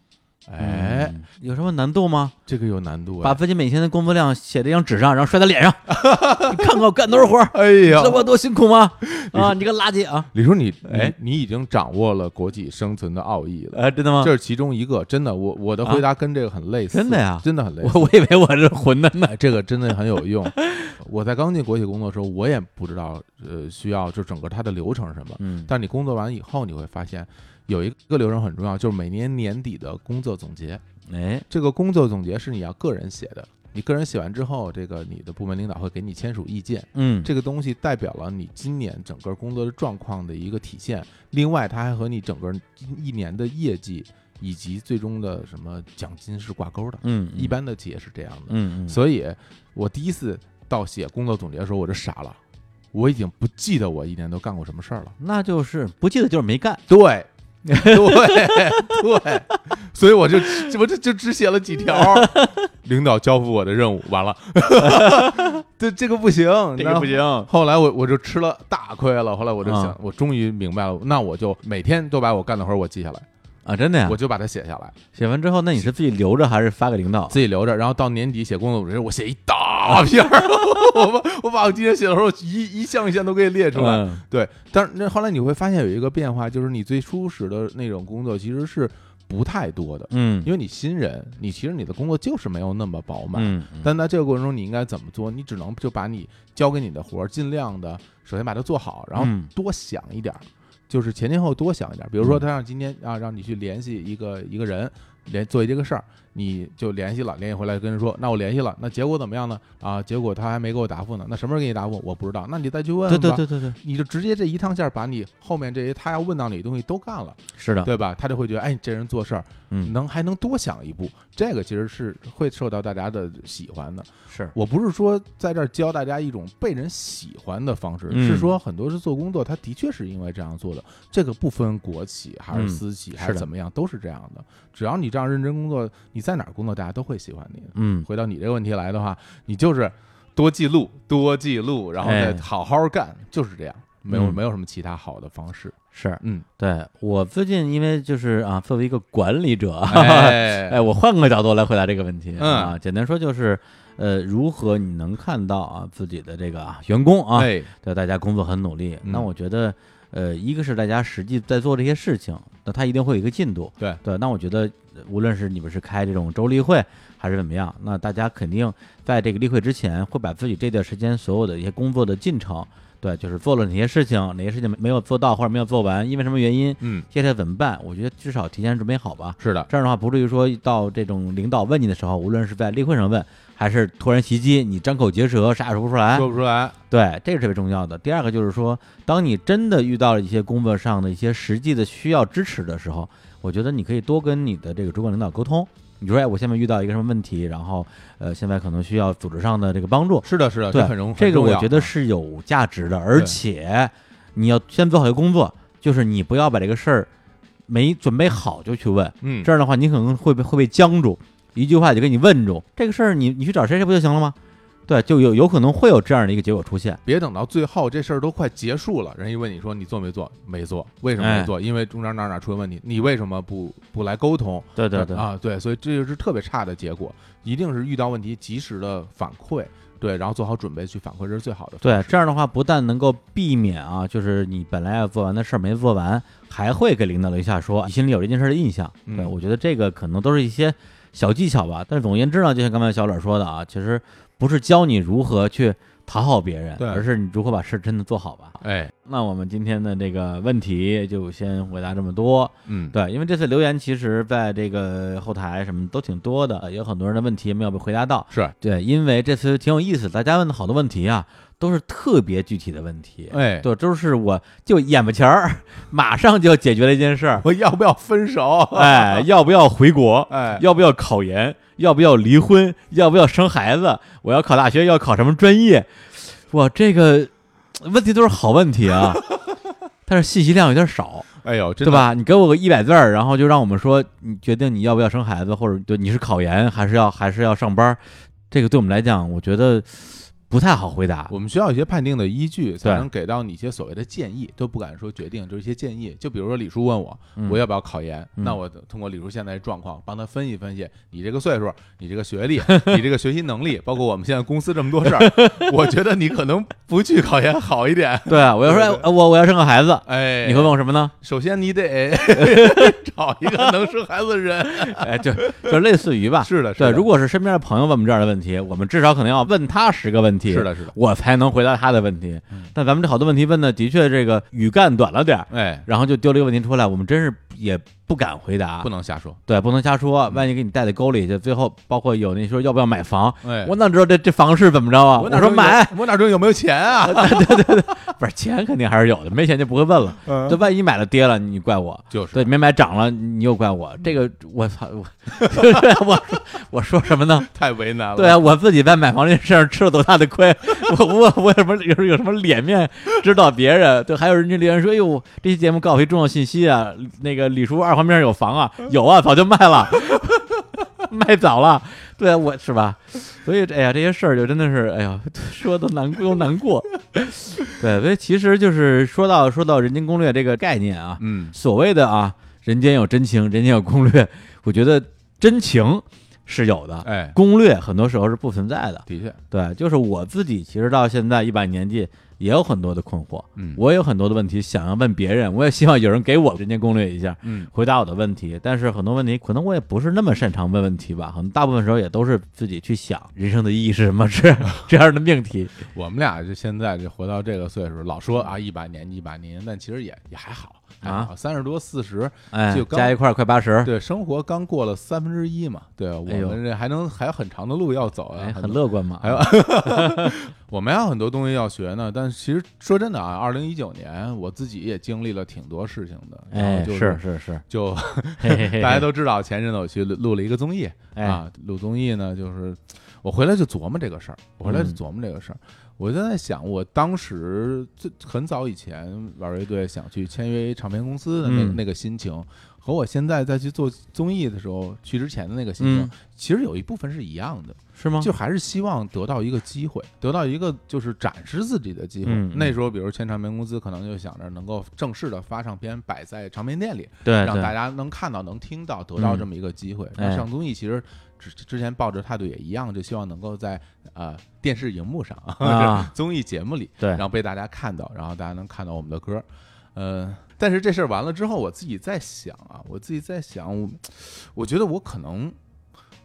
哎，嗯，有什么难度吗？这个有难度啊！把自己每天的工作量写在一张纸上，然后摔在脸上，你看看我干多少活儿，哎呀知道我多辛苦吗？啊，你个垃圾啊！李叔，你哎你你已经掌握了国际生存的奥义了。哎，真的吗？这是其中一个，真的，我我的回答跟这个很类似，真的呀真的很类似。我我以为我是混的呢。哎，这个真的很有用。我在刚进国企工作的时候，我也不知道，呃，需要就整个它的流程是什么。嗯但你工作完以后，你会发现有一个流程很重要，就是每年年底的工作总结。哎，这个工作总结是你要个人写的，你个人写完之后，这个你的部门领导会给你签署意见。嗯，这个东西代表了你今年整个工作的状况的一个体现。另外，它还和你整个一年的业绩以及最终的什么奖金是挂钩的。嗯，一般的企业是这样的。嗯嗯，所以我第一次到写工作总结的时候，我就傻了，我已经不记得我一年都干过什么事儿了。那就是不记得就是没干。对，对，对，所以我就我就就只写了几条，领导交付我的任务，完了，这这个不行，这个不行。后来我我就吃了大亏了，后来我就想，啊我终于明白了，那我就每天都把我干的活儿我记下来，啊，真的呀我！就把它写下来，写完之后，那你是自己留着还是发给领导？自己留着，然后到年底写工作我写一大篇儿，我把我把我今天写的时候一一项一项都给列出来，嗯对，但是那后来你会发现有一个变化，就是你最初始的那种工作其实是不太多的，嗯因为你新人，你其实你的工作就是没有那么饱满。嗯，但在这个过程中，你应该怎么做？你只能就把你交给你的活儿，尽量的首先把它做好，然后嗯多想一点儿，就是前前后多想一点儿。比如说，嗯他让今天啊让你去联系一个一个人，联做一这个事儿，你就联系了，联系回来跟人说，那我联系了，那结果怎么样呢？啊，结果他还没给我答复呢，那什么时候给你答复？我不知道，那你再去问对。对对对对，你就直接这一趟线儿把你后面这些他要问到你的东西都干了，是的，对吧？他就会觉得，哎，这人做事儿嗯，能还能多想一步，这个其实是会受到大家的喜欢的。是，我不是说在这儿教大家一种被人喜欢的方式，嗯是说很多是做工作，他的确是因为这样做的。这个不分国企还是嗯私企还是怎么样，都是这样的。只要你这样认真工作，你在哪儿工作，大家都会喜欢你的。嗯回到你这个问题来的话，你就是多记录，多记录，然后再哎好好干，就是这样，没有嗯没有什么其他好的方式。是。嗯，对我最近因为就是啊，作为一个管理者，哎 哎，我换个角度来回答这个问题嗯啊，简单说就是，呃，如何你能看到啊自己的这个啊员工啊，哎，对大家工作很努力，嗯那我觉得，呃，一个是大家实际在做这些事情，那他一定会有一个进度，对对，那我觉得呃无论是你们是开这种周例会还是怎么样，那大家肯定在这个例会之前会把自己这段时间所有的一些工作的进程。对，就是做了哪些事情，哪些事情没有做到或者没有做完，因为什么原因，嗯，接下来怎么办？我觉得至少提前准备好吧。是的，这样的话，不至于说到这种领导问你的时候，无论是在例会上问，还是突然袭击你，张口结舌，啥也说不出来。说不出来，对，这个是特别重要的。第二个就是说，当你真的遇到了一些工作上的一些实际的需要支持的时候，我觉得你可以多跟你的这个主管领导沟通。你说，哎，我现在遇到一个什么问题，然后呃，现在可能需要组织上的这个帮助。是的，是的，对这很容这个我觉得是有价值的，而且你要先做好一个工作，就是你不要把这个事儿没准备好就去问，嗯，这样的话你可能会被会被僵住，一句话就给你问住。这个事儿你你去找谁谁不就行了吗？对，就有有可能会有这样的一个结果出现。别等到最后这事儿都快结束了，人一问你说你做没做？没做，为什么哎没做？因为中间哪哪出了问题，你为什么不不来沟通？对对对，啊，对，所以这就是特别差的结果，一定是遇到问题及时的反馈，对，然后做好准备去反馈，这是最好的对。，这样的话不但能够避免啊，就是你本来要做完的事儿没做完，还会给领导留下说你心里有这件事儿的印象。嗯对，我觉得这个可能都是一些小技巧吧。但是总而言之呢，就像刚才小磊说的啊，其实不是教你如何去讨好别人，对而是你如何把事真的做好吧。哎，那我们今天的这个问题就先回答这么多。嗯，对，因为这次留言其实在这个后台什么都挺多的，有很多人的问题没有被回答到。是，对，因为这次挺有意思，大家问的好多问题啊，都是特别具体的问题。哎，对，都是我就眼巴前儿，马上就解决了一件事儿。我要不要分手？哎，要不要回国？哎，要不要考研？要不要离婚？要不要生孩子？我要考大学，要考什么专业？哇，这个问题都是好问题啊，但是信息量有点少，哎呦，真的？对吧？你给我个一百字儿，然后就让我们说，你决定你要不要生孩子，或者对你是考研还是要还是要上班？这个对我们来讲，我觉得不太好回答。我们需要一些判定的依据，才能给到你一些所谓的建议，都不敢说决定，就是一些建议。就比如说李叔问我，嗯我要不要考研？嗯那我通过李叔现在的状况，帮他分析分析，你这个岁数，你这个学历，你这个学习能力，包括我们现在公司这么多事儿，我觉得你可能不去考研好一点。对啊，我要说，我我要生个孩子，哎，你会问我什么呢？首先你得 找一个能生孩子的人。哎，就就类似于吧。是的，是对，的，如果是身边的朋友问我们这样的问题，我们至少可能要问他十个问题，是，的，是的，我才能回答他的问题。嗯。但咱们这好多问题问的的确这个语干短了点儿，哎，然后就丢了一个问题出来，我们真是也不敢回答不，能瞎说。对，不能瞎说，万一给你带到沟里去，最后包括有那说要不要买房，哎，我哪知道这这房市怎么着啊？我哪知道说买，有，我哪知道有没有钱啊？对对对不是钱肯定还是有的，没钱就不会问了。嗯这万一买了跌了，你怪我。就是对，没买涨了，你又怪我。这个我操，我 我说我说什么呢？太为难了。对啊，我自己在买房这事上吃了多大的亏，我我我有什么有有什么脸面指导别人？对，还有人家留言说，哎呦，这期节目告诉一重要信息啊，那个李叔二环边有房啊，有啊，早就卖了，卖早了。对啊，我是吧？所以哎呀，这些事儿就真的是，哎呀，说都难过又难过。对，所以其实就是说到说到人间攻略这个概念啊，嗯，所谓的啊，人间有真情，人间有攻略，我觉得真情是有的，哎，攻略很多时候是不存在的。的确，对，就是我自己，其实到现在一把年纪，也有很多的困惑，嗯，我也有很多的问题想要问别人，我也希望有人给我人间攻略一下，嗯，回答我的问题。但是很多问题，可能我也不是那么擅长问问题吧，可能大部分时候也都是自己去想人生的意义是什么，是 这样的命题。我们俩就现在就活到这个岁数，老说啊一把年纪一把年，但其实也也还好，还好，三十多四十，哎就，刚加一块儿快八十，对，生活刚过了三分之一嘛，对，我们这还能还有很长的路要走啊，哎，很乐观嘛。还有 我们还有很多东西要学呢，但其实说真的啊，二零一九年我自己也经历了挺多事情的，然哎，是是是，就 大家都知道，前阵子我去录录了一个综艺哎。啊，录综艺呢，就是我回来就琢磨这个事儿，我回来就嗯琢磨这个事儿，我就在想，我当时最很早以前玩乐队想去签约唱片公司的那、嗯。那个心情，和我现在再去做综艺的时候去之前的那个心情，嗯。其实有一部分是一样的，是吗？就还是希望得到一个机会，得到一个就是展示自己的机会。那时候，比如签唱片公司，可能就想着能够正式的发唱片摆在唱片店里，对，让大家能看到、能听到，得到这么一个机会。上综艺其实之之前抱着态度也一样，就希望能够在呃电视荧幕上 啊综艺节目里，对然后被大家看到，然后大家能看到我们的歌。呃，但是这事儿完了之后，我自己在想啊，我自己在想，我我觉得我可能，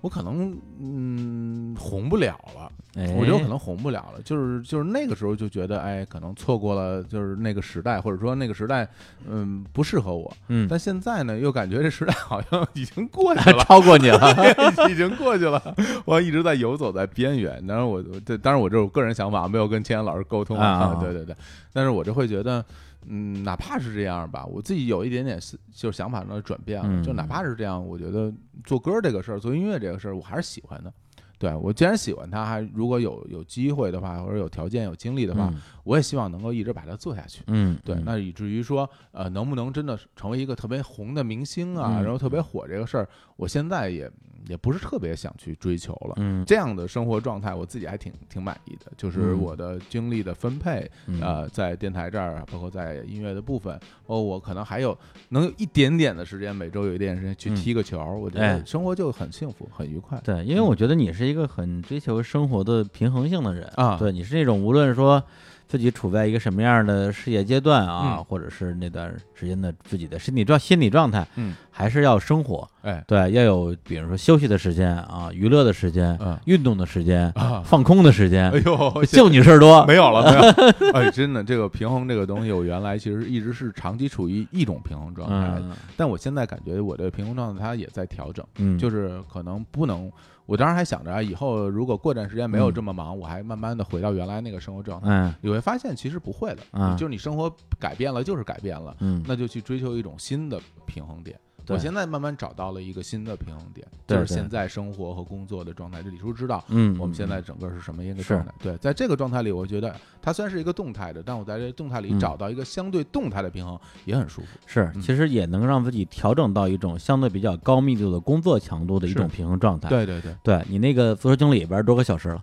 我可能嗯红不了了。哎我觉得我可能红不了了，就是就是那个时候就觉得，哎，可能错过了就是那个时代，或者说那个时代，嗯，不适合我。嗯，但现在呢，又感觉这时代好像已经过去了，超过你了。已经过去了。我一直在游走在边缘。当然我我这当然我这种个人想法没有跟千言老师沟通啊对对对，但是我就会觉得。嗯，哪怕是这样吧，我自己有一点点思就是想法上的转变了。嗯就哪怕是这样，我觉得做歌这个事儿，做音乐这个事儿，我还是喜欢的。对我既然喜欢它，还如果有有机会的话，或者有条件、有精力的话，嗯我也希望能够一直把它做下去。嗯，对，嗯那以至于说，呃，能不能真的成为一个特别红的明星啊，嗯然后特别火这个事儿，我现在也也不是特别想去追求了。嗯这样的生活状态，我自己还挺挺满意的，就是嗯我的精力的分配，嗯呃，在电台这儿，包括在音乐的部分，包括我可能还有能有一点点的时间，每周有一点时间去嗯踢个球，我觉哎得生活就很幸福，很愉快。对，因为我觉得你是一个很追求生活的平衡性的人。啊。对，你是那种无论说自己处在一个什么样的事业阶段啊，嗯。或者是那段时间的自己的身体状心理状态，嗯，还是要生活，哎，对，要有比如说休息的时间啊，娱乐的时间，嗯。运动的时间，啊，放空的时间，哎呦，就你事儿多，没有了，没有。哎，真的，这个平衡这个东西，我原来其实一直是长期处于一种平衡状态，嗯。但我现在感觉我的平衡状态它也在调整，嗯，就是可能不能。我当时还想着啊，以后如果过段时间没有这么忙，我还慢慢的回到原来那个生活状态。嗯你会发现其实不会的，啊就是你生活改变了就是改变了，嗯，那就去追求一种新的平衡点。对我现在慢慢找到了一个新的平衡点，就是现在生活和工作的状态。这李叔知道，嗯，我们现在嗯整个是什么一个状态？对，在这个状态里，我觉得它虽然是一个动态的，但我在这个动态里嗯找到一个相对动态的平衡，也很舒服。是，嗯其实也能让自己调整到一种相对比较高密度的工作强度的一种平衡状态。对对对，对你那个足球经理里边多个小时了？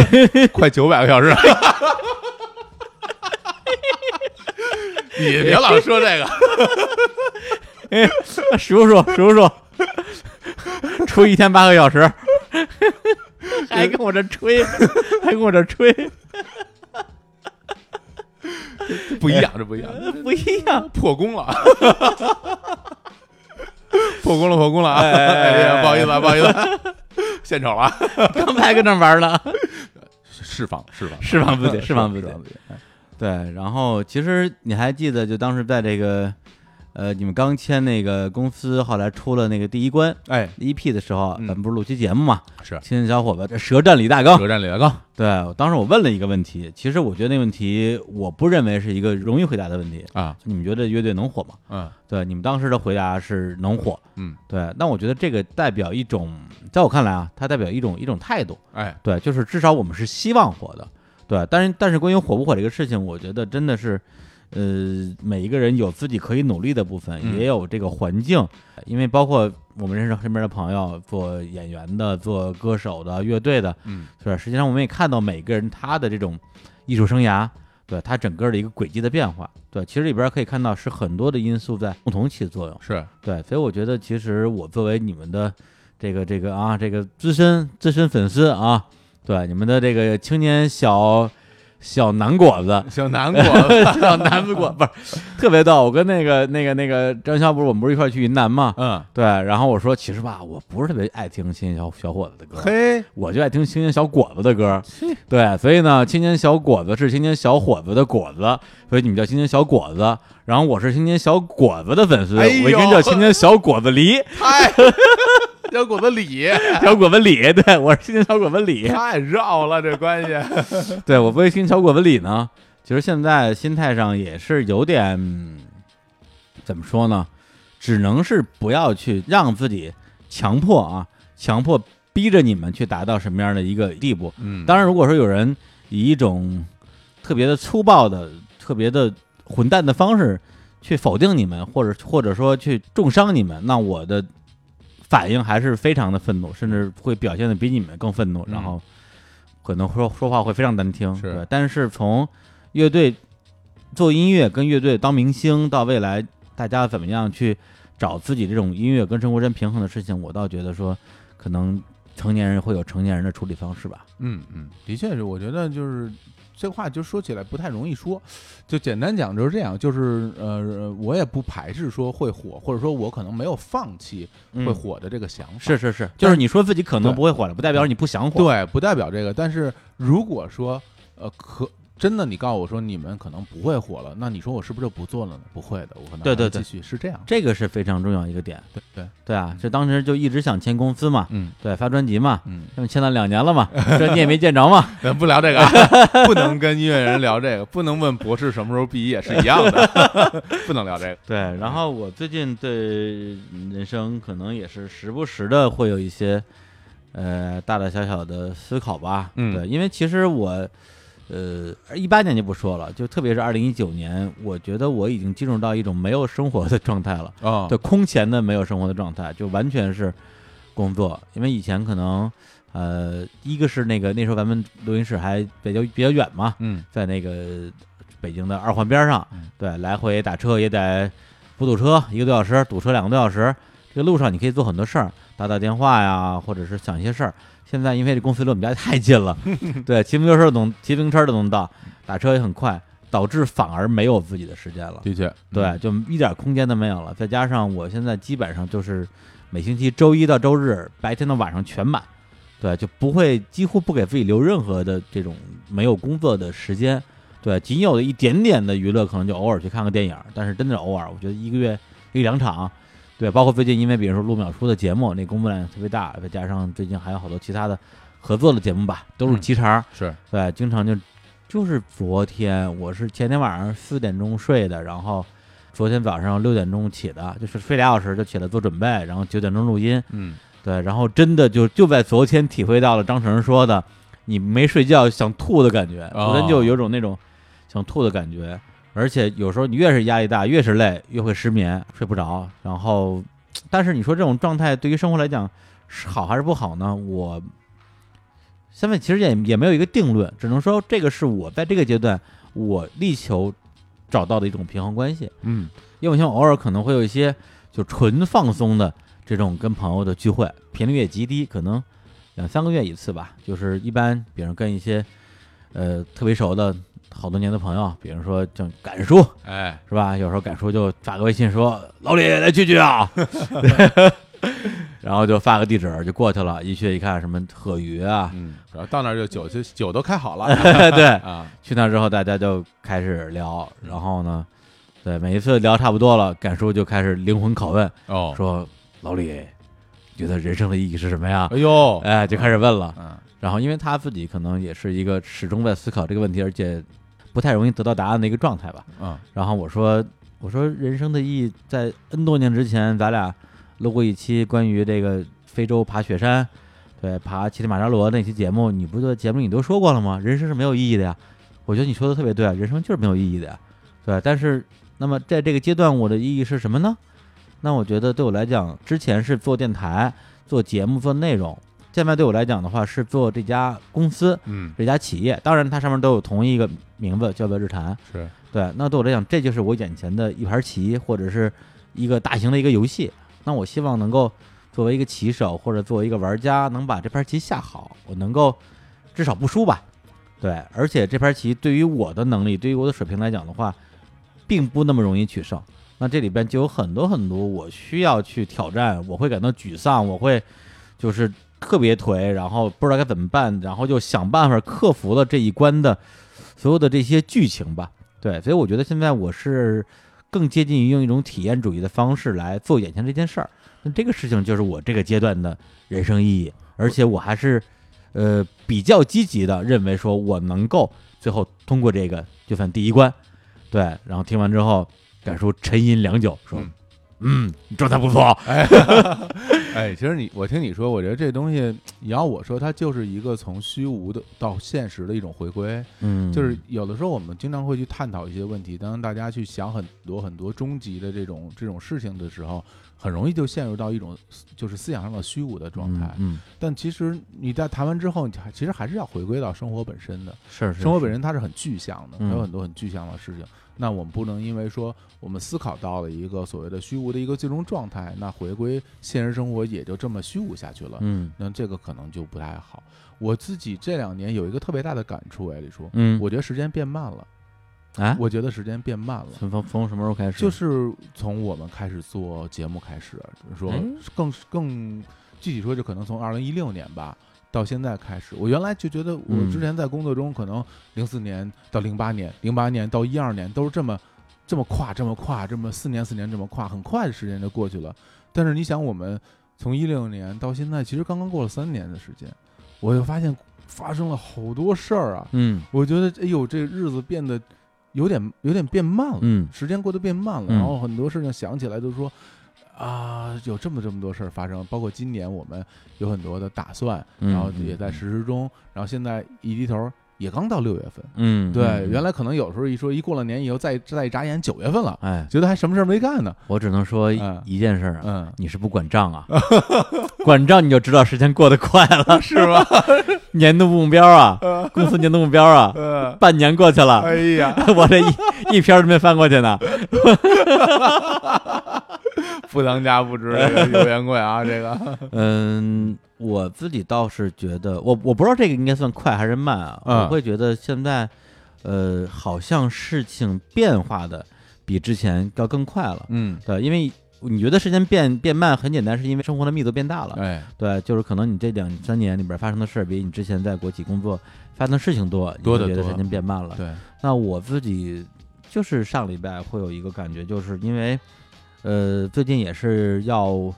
快九百个小时。你别老说这个，数数数数，出一天八个小时，还跟我这吹，还跟我这吹，不一样，这不一样，不一样。破功了，破功了，破功了啊！哎哎哎哎呀，哎不好意思啊，不好意思啊，献丑了啊，刚才跟那玩呢，释放，释放，释放自己释放自己对。然后其实你还记得，就当时在这个呃，你们刚签那个公司，后来出了那个第一关哎，EP 的时候，嗯咱们不是录期节目嘛？是青年小伙伴，这舌战李大刚。舌战李大刚，对，当时我问了一个问题，其实我觉得那问题我不认为是一个容易回答的问题。啊，你们觉得乐队能火吗？嗯对，你们当时的回答是能火。嗯，对，那我觉得这个代表一种，在我看来啊，它代表一种一种态度。哎，对，就是至少我们是希望火的。对，但是但是关于火不火这个事情，我觉得真的是，呃，每一个人有自己可以努力的部分，嗯也有这个环境，因为包括我们认识身边的朋友，做演员的、做歌手的、乐队的，嗯是吧？实际上我们也看到每个人他的这种艺术生涯，对他整个的一个轨迹的变化。对，其实里边可以看到是很多的因素在共同起作用。是，对，所以我觉得其实我作为你们的这个这个啊这个资深资深粉丝啊，对你们的这个青年小小南果子。小南果子，小南子果不是特别逗，我跟那个那个那个张潇不是我们不是一块去云南吗？嗯，对，然后我说其实吧，我不是特别爱听青年小小伙子的歌，嘿，我就爱听青年小果子的歌。对，所以呢，青年小果子是青年小伙子的果子，所以你们叫青年小果子。然后我是青年小果子的粉丝，哎我应该叫青年小果子梨，太 小果子李，小果子李。对，我是青年小果子李。太绕了，这关系。对我作为青年小果子李呢，其实现在心态上也是有点嗯怎么说呢，只能是不要去让自己强迫啊，强迫逼着你们去达到什么样的一个地步。嗯当然，如果说有人以一种特别的粗暴的、特别的混蛋的方式去否定你们，或者或者说去重伤你们，那我的反应还是非常的愤怒，甚至会表现的比你们更愤怒，嗯然后可能说说话会非常难听。是对，但是从乐队做音乐跟乐队当明星到未来大家怎么样去找自己这种音乐跟生活真平衡的事情，我倒觉得说可能成年人会有成年人的处理方式吧。嗯嗯，的确是，我觉得就是这话就说起来不太容易说，就简单讲就是这样，就是呃，我也不排斥说会火，或者说我可能没有放弃会火的这个想法，嗯是是是，就是你说自己可能不会火了，不代表你不想火。对，不代表这个。但是如果说呃可真的，你告诉我说你们可能不会火了，那你说我是不是就不做了呢？不会的，我可能对对继续是这样。这个是非常重要一个点。对对，对啊，这当时就一直想签公司嘛，嗯对，发专辑嘛，嗯，那么签了两年了嘛，这你也没见着嘛。咱不聊这个啊，不能跟音乐人聊这个，不能问博士什么时候毕业是一样的，不能聊这个。对，然后我最近对人生可能也是时不时的会有一些呃大大小小的思考吧。嗯对，因为其实我呃一八年就不说了，就特别是二零一九年，我觉得我已经进入到一种没有生活的状态了，啊，对，空前的没有生活的状态，就完全是工作。因为以前可能呃一个是那个那时候咱们录音室还比较比较远嘛，嗯在那个北京的二环边上嗯，对，来回打车也得不堵车一个多小时，堵车两个多小时。这个路上你可以做很多事儿，打打电话呀，或者是想一些事儿。现在因为这公司离我们家太近了，对，骑摩托车都能骑自行车都能到，打车也很快，导致反而没有自己的时间了。的确，对，嗯，就一点空间都没有了。再加上我现在基本上就是每星期周一到周日白天到晚上全满，对，就不会几乎不给自己留任何的这种没有工作的时间。对，仅有的一点点的娱乐，可能就偶尔去看个电影，但是真的是偶尔。我觉得一个月一两场，对，包括最近因为比如说录秒叔的节目，那工作量特别大，再加上最近还有好多其他的合作的节目吧，都是嗯齐茬儿。是对，经常就就是昨天，我是前天晚上四点钟睡的，然后昨天早上六点钟起的，就是睡俩小时就起来做准备，然后九点钟录音。嗯对，然后真的就就在昨天体会到了张成说的，你没睡觉想吐的感觉，昨天就有种那种想吐的感觉，而且有时候你越是压力大，越是累，越会失眠，睡不着。然后，但是你说这种状态对于生活来讲是好还是不好呢？我现在其实也也没有一个定论，只能说这个是我在这个阶段我力求找到的一种平衡关系。嗯因为我像偶尔可能会有一些就纯放松的这种跟朋友的聚会，频率也极低，可能两三个月一次吧。就是一般，比如跟一些呃特别熟的好多年的朋友，比如说像敢叔哎，是吧？有时候敢叔就发个微信说：“老李来聚聚啊。”然后就发个地址就过去了，一去一看什么贺鱼啊，嗯，然后到那儿就酒就 酒都开好了对，啊，去那之后大家就开始聊，然后呢，对每一次聊差不多了，敢叔就开始灵魂拷问，哦，说老李，觉得人生的意义是什么呀？哎呦，哎，就开始问了。嗯然后因为他自己可能也是一个始终在思考这个问题，而且不太容易得到答案的一个状态吧。嗯然后我说，我说人生的意义，在 N 多年之前，咱俩录过一期关于这个非洲爬雪山，对，爬乞力马扎罗那期节目，你不是节目你都说过了吗？人生是没有意义的呀。我觉得你说的特别对啊，人生就是没有意义的呀，对。但是，那么在这个阶段，我的意义是什么呢？那我觉得对我来讲，之前是做电台、做节目、做内容，现在对我来讲的话是做这家公司、嗯，这家企业，当然它上面都有同一个名字，叫做日坛。是，对，那对我来讲，这就是我眼前的一盘棋，或者是一个大型的一个游戏。那我希望能够作为一个棋手或者作为一个玩家，能把这盘棋下好，我能够至少不输吧。对，而且这盘棋对于我的能力，对于我的水平来讲的话，并不那么容易取胜。那这里边就有很多很多我需要去挑战，我会感到沮丧，我会就是特别颓，然后不知道该怎么办，然后就想办法克服了这一关的所有的这些剧情吧。对，所以我觉得现在我是更接近于用一种体验主义的方式来做眼前这件事儿。那这个事情就是我这个阶段的人生意义，而且我还是呃比较积极的认为说我能够最后通过这个就算第一关。对，然后听完之后，感受沉吟良久，说嗯：“嗯，你状态不错。哎，其实你我听你说，我觉得这东西，你要我说，它就是一个从虚无的到现实的一种回归。嗯，就是有的时候我们经常会去探讨一些问题，当大家去想很多很多终极的这种这种事情的时候，很容易就陷入到一种就是思想上的虚无的状态。嗯，但其实你在谈完之后，你还其实还是要回归到生活本身的。是是生活本身它是很具象的，嗯它有很多很具象的事情。那我们不能因为说我们思考到了一个所谓的虚无的一个最终状态，那回归现实生活也就这么虚无下去了。嗯那这个可能就不太好。我自己这两年有一个特别大的感触，哎，李叔，嗯，我觉得时间变慢了。啊，我觉得时间变慢了。从从从什么时候开始？就是从我们开始做节目开始，说哎更更具体说，就可能从二零一六年吧，到现在开始，我原来就觉得我嗯之前在工作中，可能零四年到零八年，零八年到一二年都是这么这么跨，这么跨，这么四年四年这么跨，很快的时间就过去了。但是你想，我们从一六年到现在，其实刚刚过了三年的时间，我就发现发生了好多事儿啊。嗯我觉得，哎呦，这日子变得有点有点变慢了，嗯时间过得变慢了，嗯然后很多事情想起来都说。啊，有这么这么多事儿发生，包括今年我们有很多的打算，嗯然后也在实施中，然后现在一低头也刚到六月份，嗯，对，嗯原来可能有时候一说一过了年以后再再一眨眼九月份了，哎，觉得还什么事儿没干呢，我只能说一件事儿啊，嗯，你是不管账啊，管账你就知道时间过得快了，是吧？年度目标啊，公司年度目标啊，呃，半年过去了，哎呀，我这一一篇都没翻过去呢。不当家不知油盐贵啊，这个，嗯，我自己倒是觉得，我我不知道这个应该算快还是慢啊。嗯我会觉得现在，呃，好像事情变化的比之前要更快了。嗯，对，因为你觉得时间变变慢很简单，是因为生活的密度变大了。哎，对，就是可能你这两三年里边发生的事儿，比你之前在国企工作发生的事情多，你多得多会觉得时间变慢了。对，那我自己就是上礼拜会有一个感觉，就是因为呃最近也是要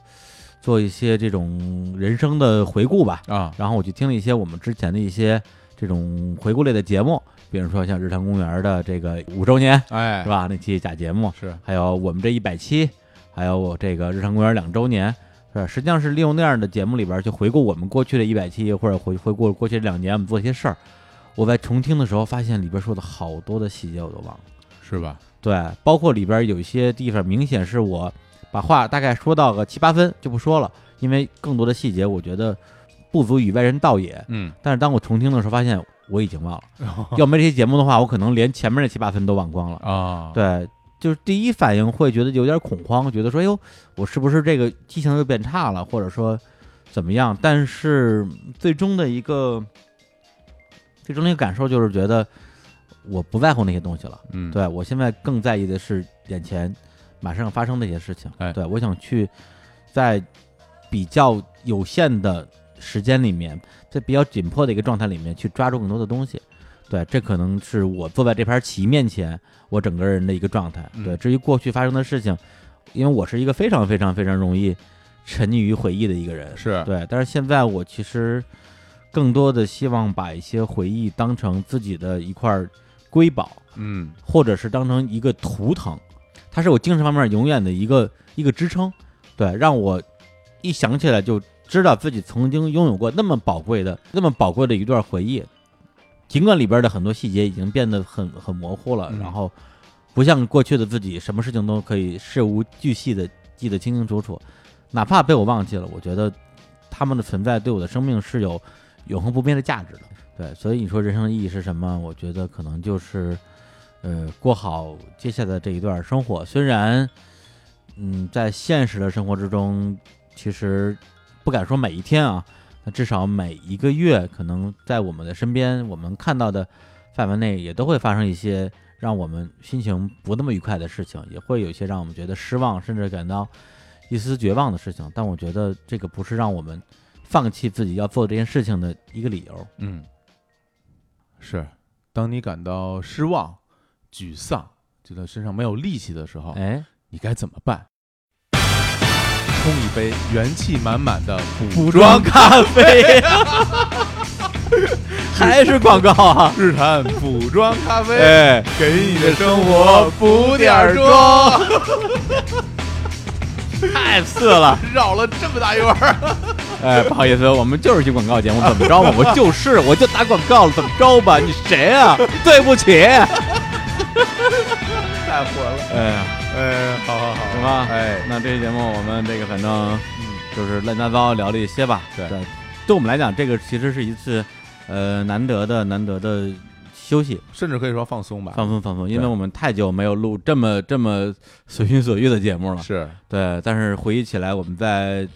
做一些这种人生的回顾吧，啊，然后我就听了一些我们之前的一些这种回顾类的节目，比如说像日坛公园的这个五周年哎，是？吧？那期假节目，是，还有我们这一百期，还有我这个日坛公园两周年。是吧，实际上是利用那样的节目里边去回顾我们过去的一百期，或者回回顾过去这两年我们做一些事儿。我在重听的时候，发现里边说的好多的细节我都忘了。是吧？对，包括里边有一些地方，明显是我把话大概说到个七八分就不说了，因为更多的细节我觉得不足以外人道也。嗯，但是当我重听的时候，发现我已经忘了，要没这些节目的话，我可能连前面那七八分都忘光了。啊，，对，就是第一反应会觉得有点恐慌，觉得说，哎呦，我是不是这个记性又变差了，或者说怎么样？但是最终的一个最终的一个感受就是觉得我不在乎那些东西了。嗯，，对我现在更在意的是眼前马上要发生的一些事情。哎对我想去在比较有限的时间里面，在比较紧迫的一个状态里面去抓住更多的东西。对，这可能是我坐在这盘棋面前，我整个人的一个状态。嗯对，至于过去发生的事情，因为我是一个非常非常非常容易沉溺于回忆的一个人。是，对，但是现在我其实更多的希望把一些回忆当成自己的一块瑰宝，嗯，或者是当成一个图腾，它是我精神方面永远的一个一个支撑，对，让我一想起来就知道自己曾经拥有过那么宝贵的、那么宝贵的一段回忆，尽管里边的很多细节已经变得很很模糊了，嗯。然后不像过去的自己，什么事情都可以事无巨细的记得清清楚楚，哪怕被我忘记了，我觉得他们的存在对我的生命是有永恒不变的价值的。对，所以你说人生的意义是什么？我觉得可能就是，呃，过好接下来这一段生活。虽然，嗯，在现实的生活之中，其实不敢说每一天啊，那至少每一个月，可能在我们的身边，我们看到的范围内，也都会发生一些让我们心情不那么愉快的事情，也会有一些让我们觉得失望，甚至感到一丝绝望的事情。但我觉得这个不是让我们放弃自己要做这件事情的一个理由。嗯，是，当你感到失望、沮丧，觉得身上没有力气的时候，哎，你该怎么办？冲一杯元气满满的补补妆咖啡，还是广告啊！日坛补妆咖啡，哎，给你的生活补点儿妆。太次了！绕了这么大一弯儿，哎，不好意思，我们就是一广告节目，怎么着吧？我就是，我就打广告了，怎么着吧？你谁啊？对不起。太混了。哎呀，哎，好好好，行吧，哎，那这期节目我们这个反正嗯，就是乱七八糟聊了一些吧。对对，对我们来讲，这个其实是一次呃难得的难得的休息，甚至可以说放松吧。放松放松，因为我们太久没有录这么这么随心所欲的节目了。是，对，但是回忆起来，我们在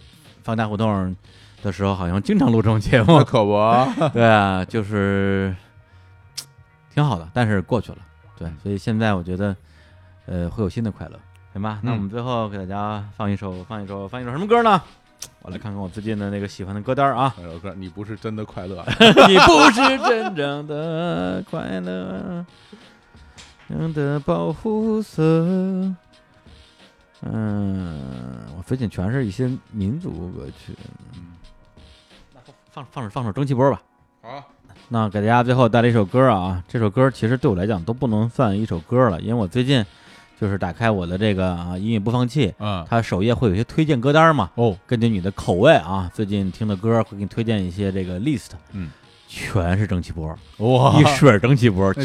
放大胡同的时候，好像经常录这种节目。可不。对啊，就是挺好的，但是过去了。对，所以现在我觉得，呃，会有新的快乐，行吧？那我们最后给大家放一首，放一首，放一首什么歌呢？我来看看我最近的那个喜欢的歌单儿啊。这首歌你不是真的快乐，你不是真正的快乐，真的保护色。嗯，我最近全是一些民族歌曲。那放放首放首蒸汽波吧。好，那给大家最后带来一首歌啊，这首歌其实对我来讲都不能算一首歌了，因为我最近就是打开我的这个啊音乐播放器，嗯，它首页会有一些推荐歌单嘛，哦，根据你的口味啊，最近听的歌会给你推荐一些这个 list，嗯，全是蒸汽波，哇。一水儿蒸汽波那，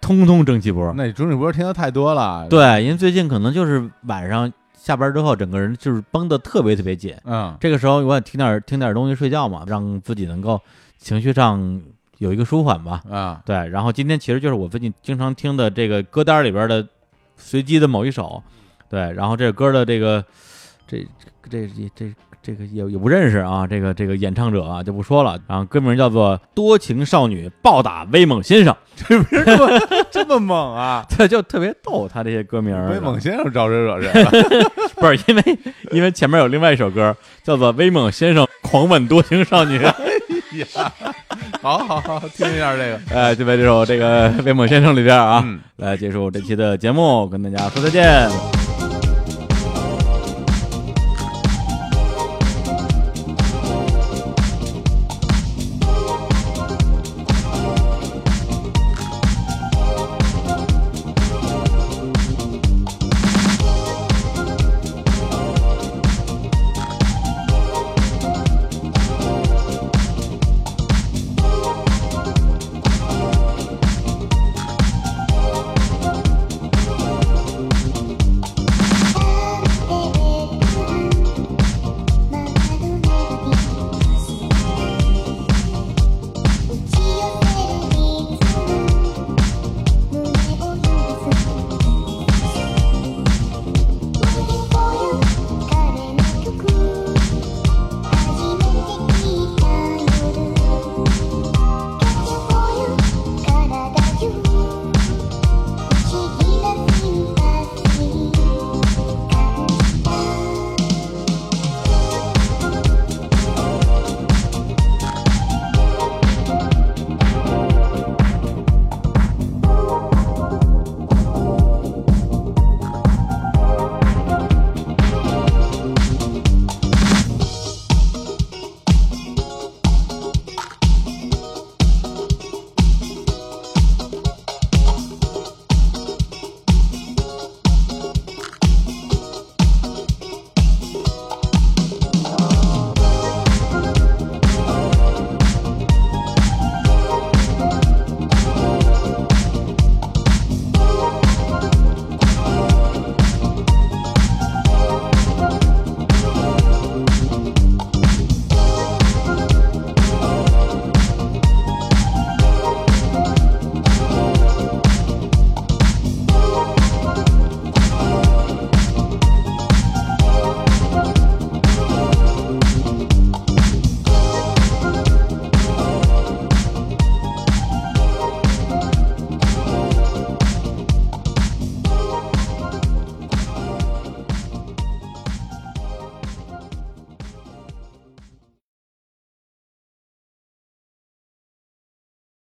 通通蒸汽波。那你钟志波听的太多了，，对，因为最近可能就是晚上下班之后，整个人就是绷得特别特别紧，嗯，这个时候我也听点听点东西睡觉嘛，让自己能够情绪上有一个舒缓吧。啊，对，然后今天其实就是我最近经常听的这个歌单里边的随机的某一首，对，然后这个歌的这个这这这这这个也也不认识啊，这个这个演唱者啊就不说了，然后歌名叫做《多情少女暴打威猛先生》，这不是这么这么猛啊？他就特别逗，他这些歌名。威猛先生招谁惹谁了？不是因为因为前面有另外一首歌叫做《威猛先生狂吻多情少女》，好好好，听一下这个，哎，就在这首这个威猛先生里边啊，嗯。来结束这期的节目，跟大家说再见。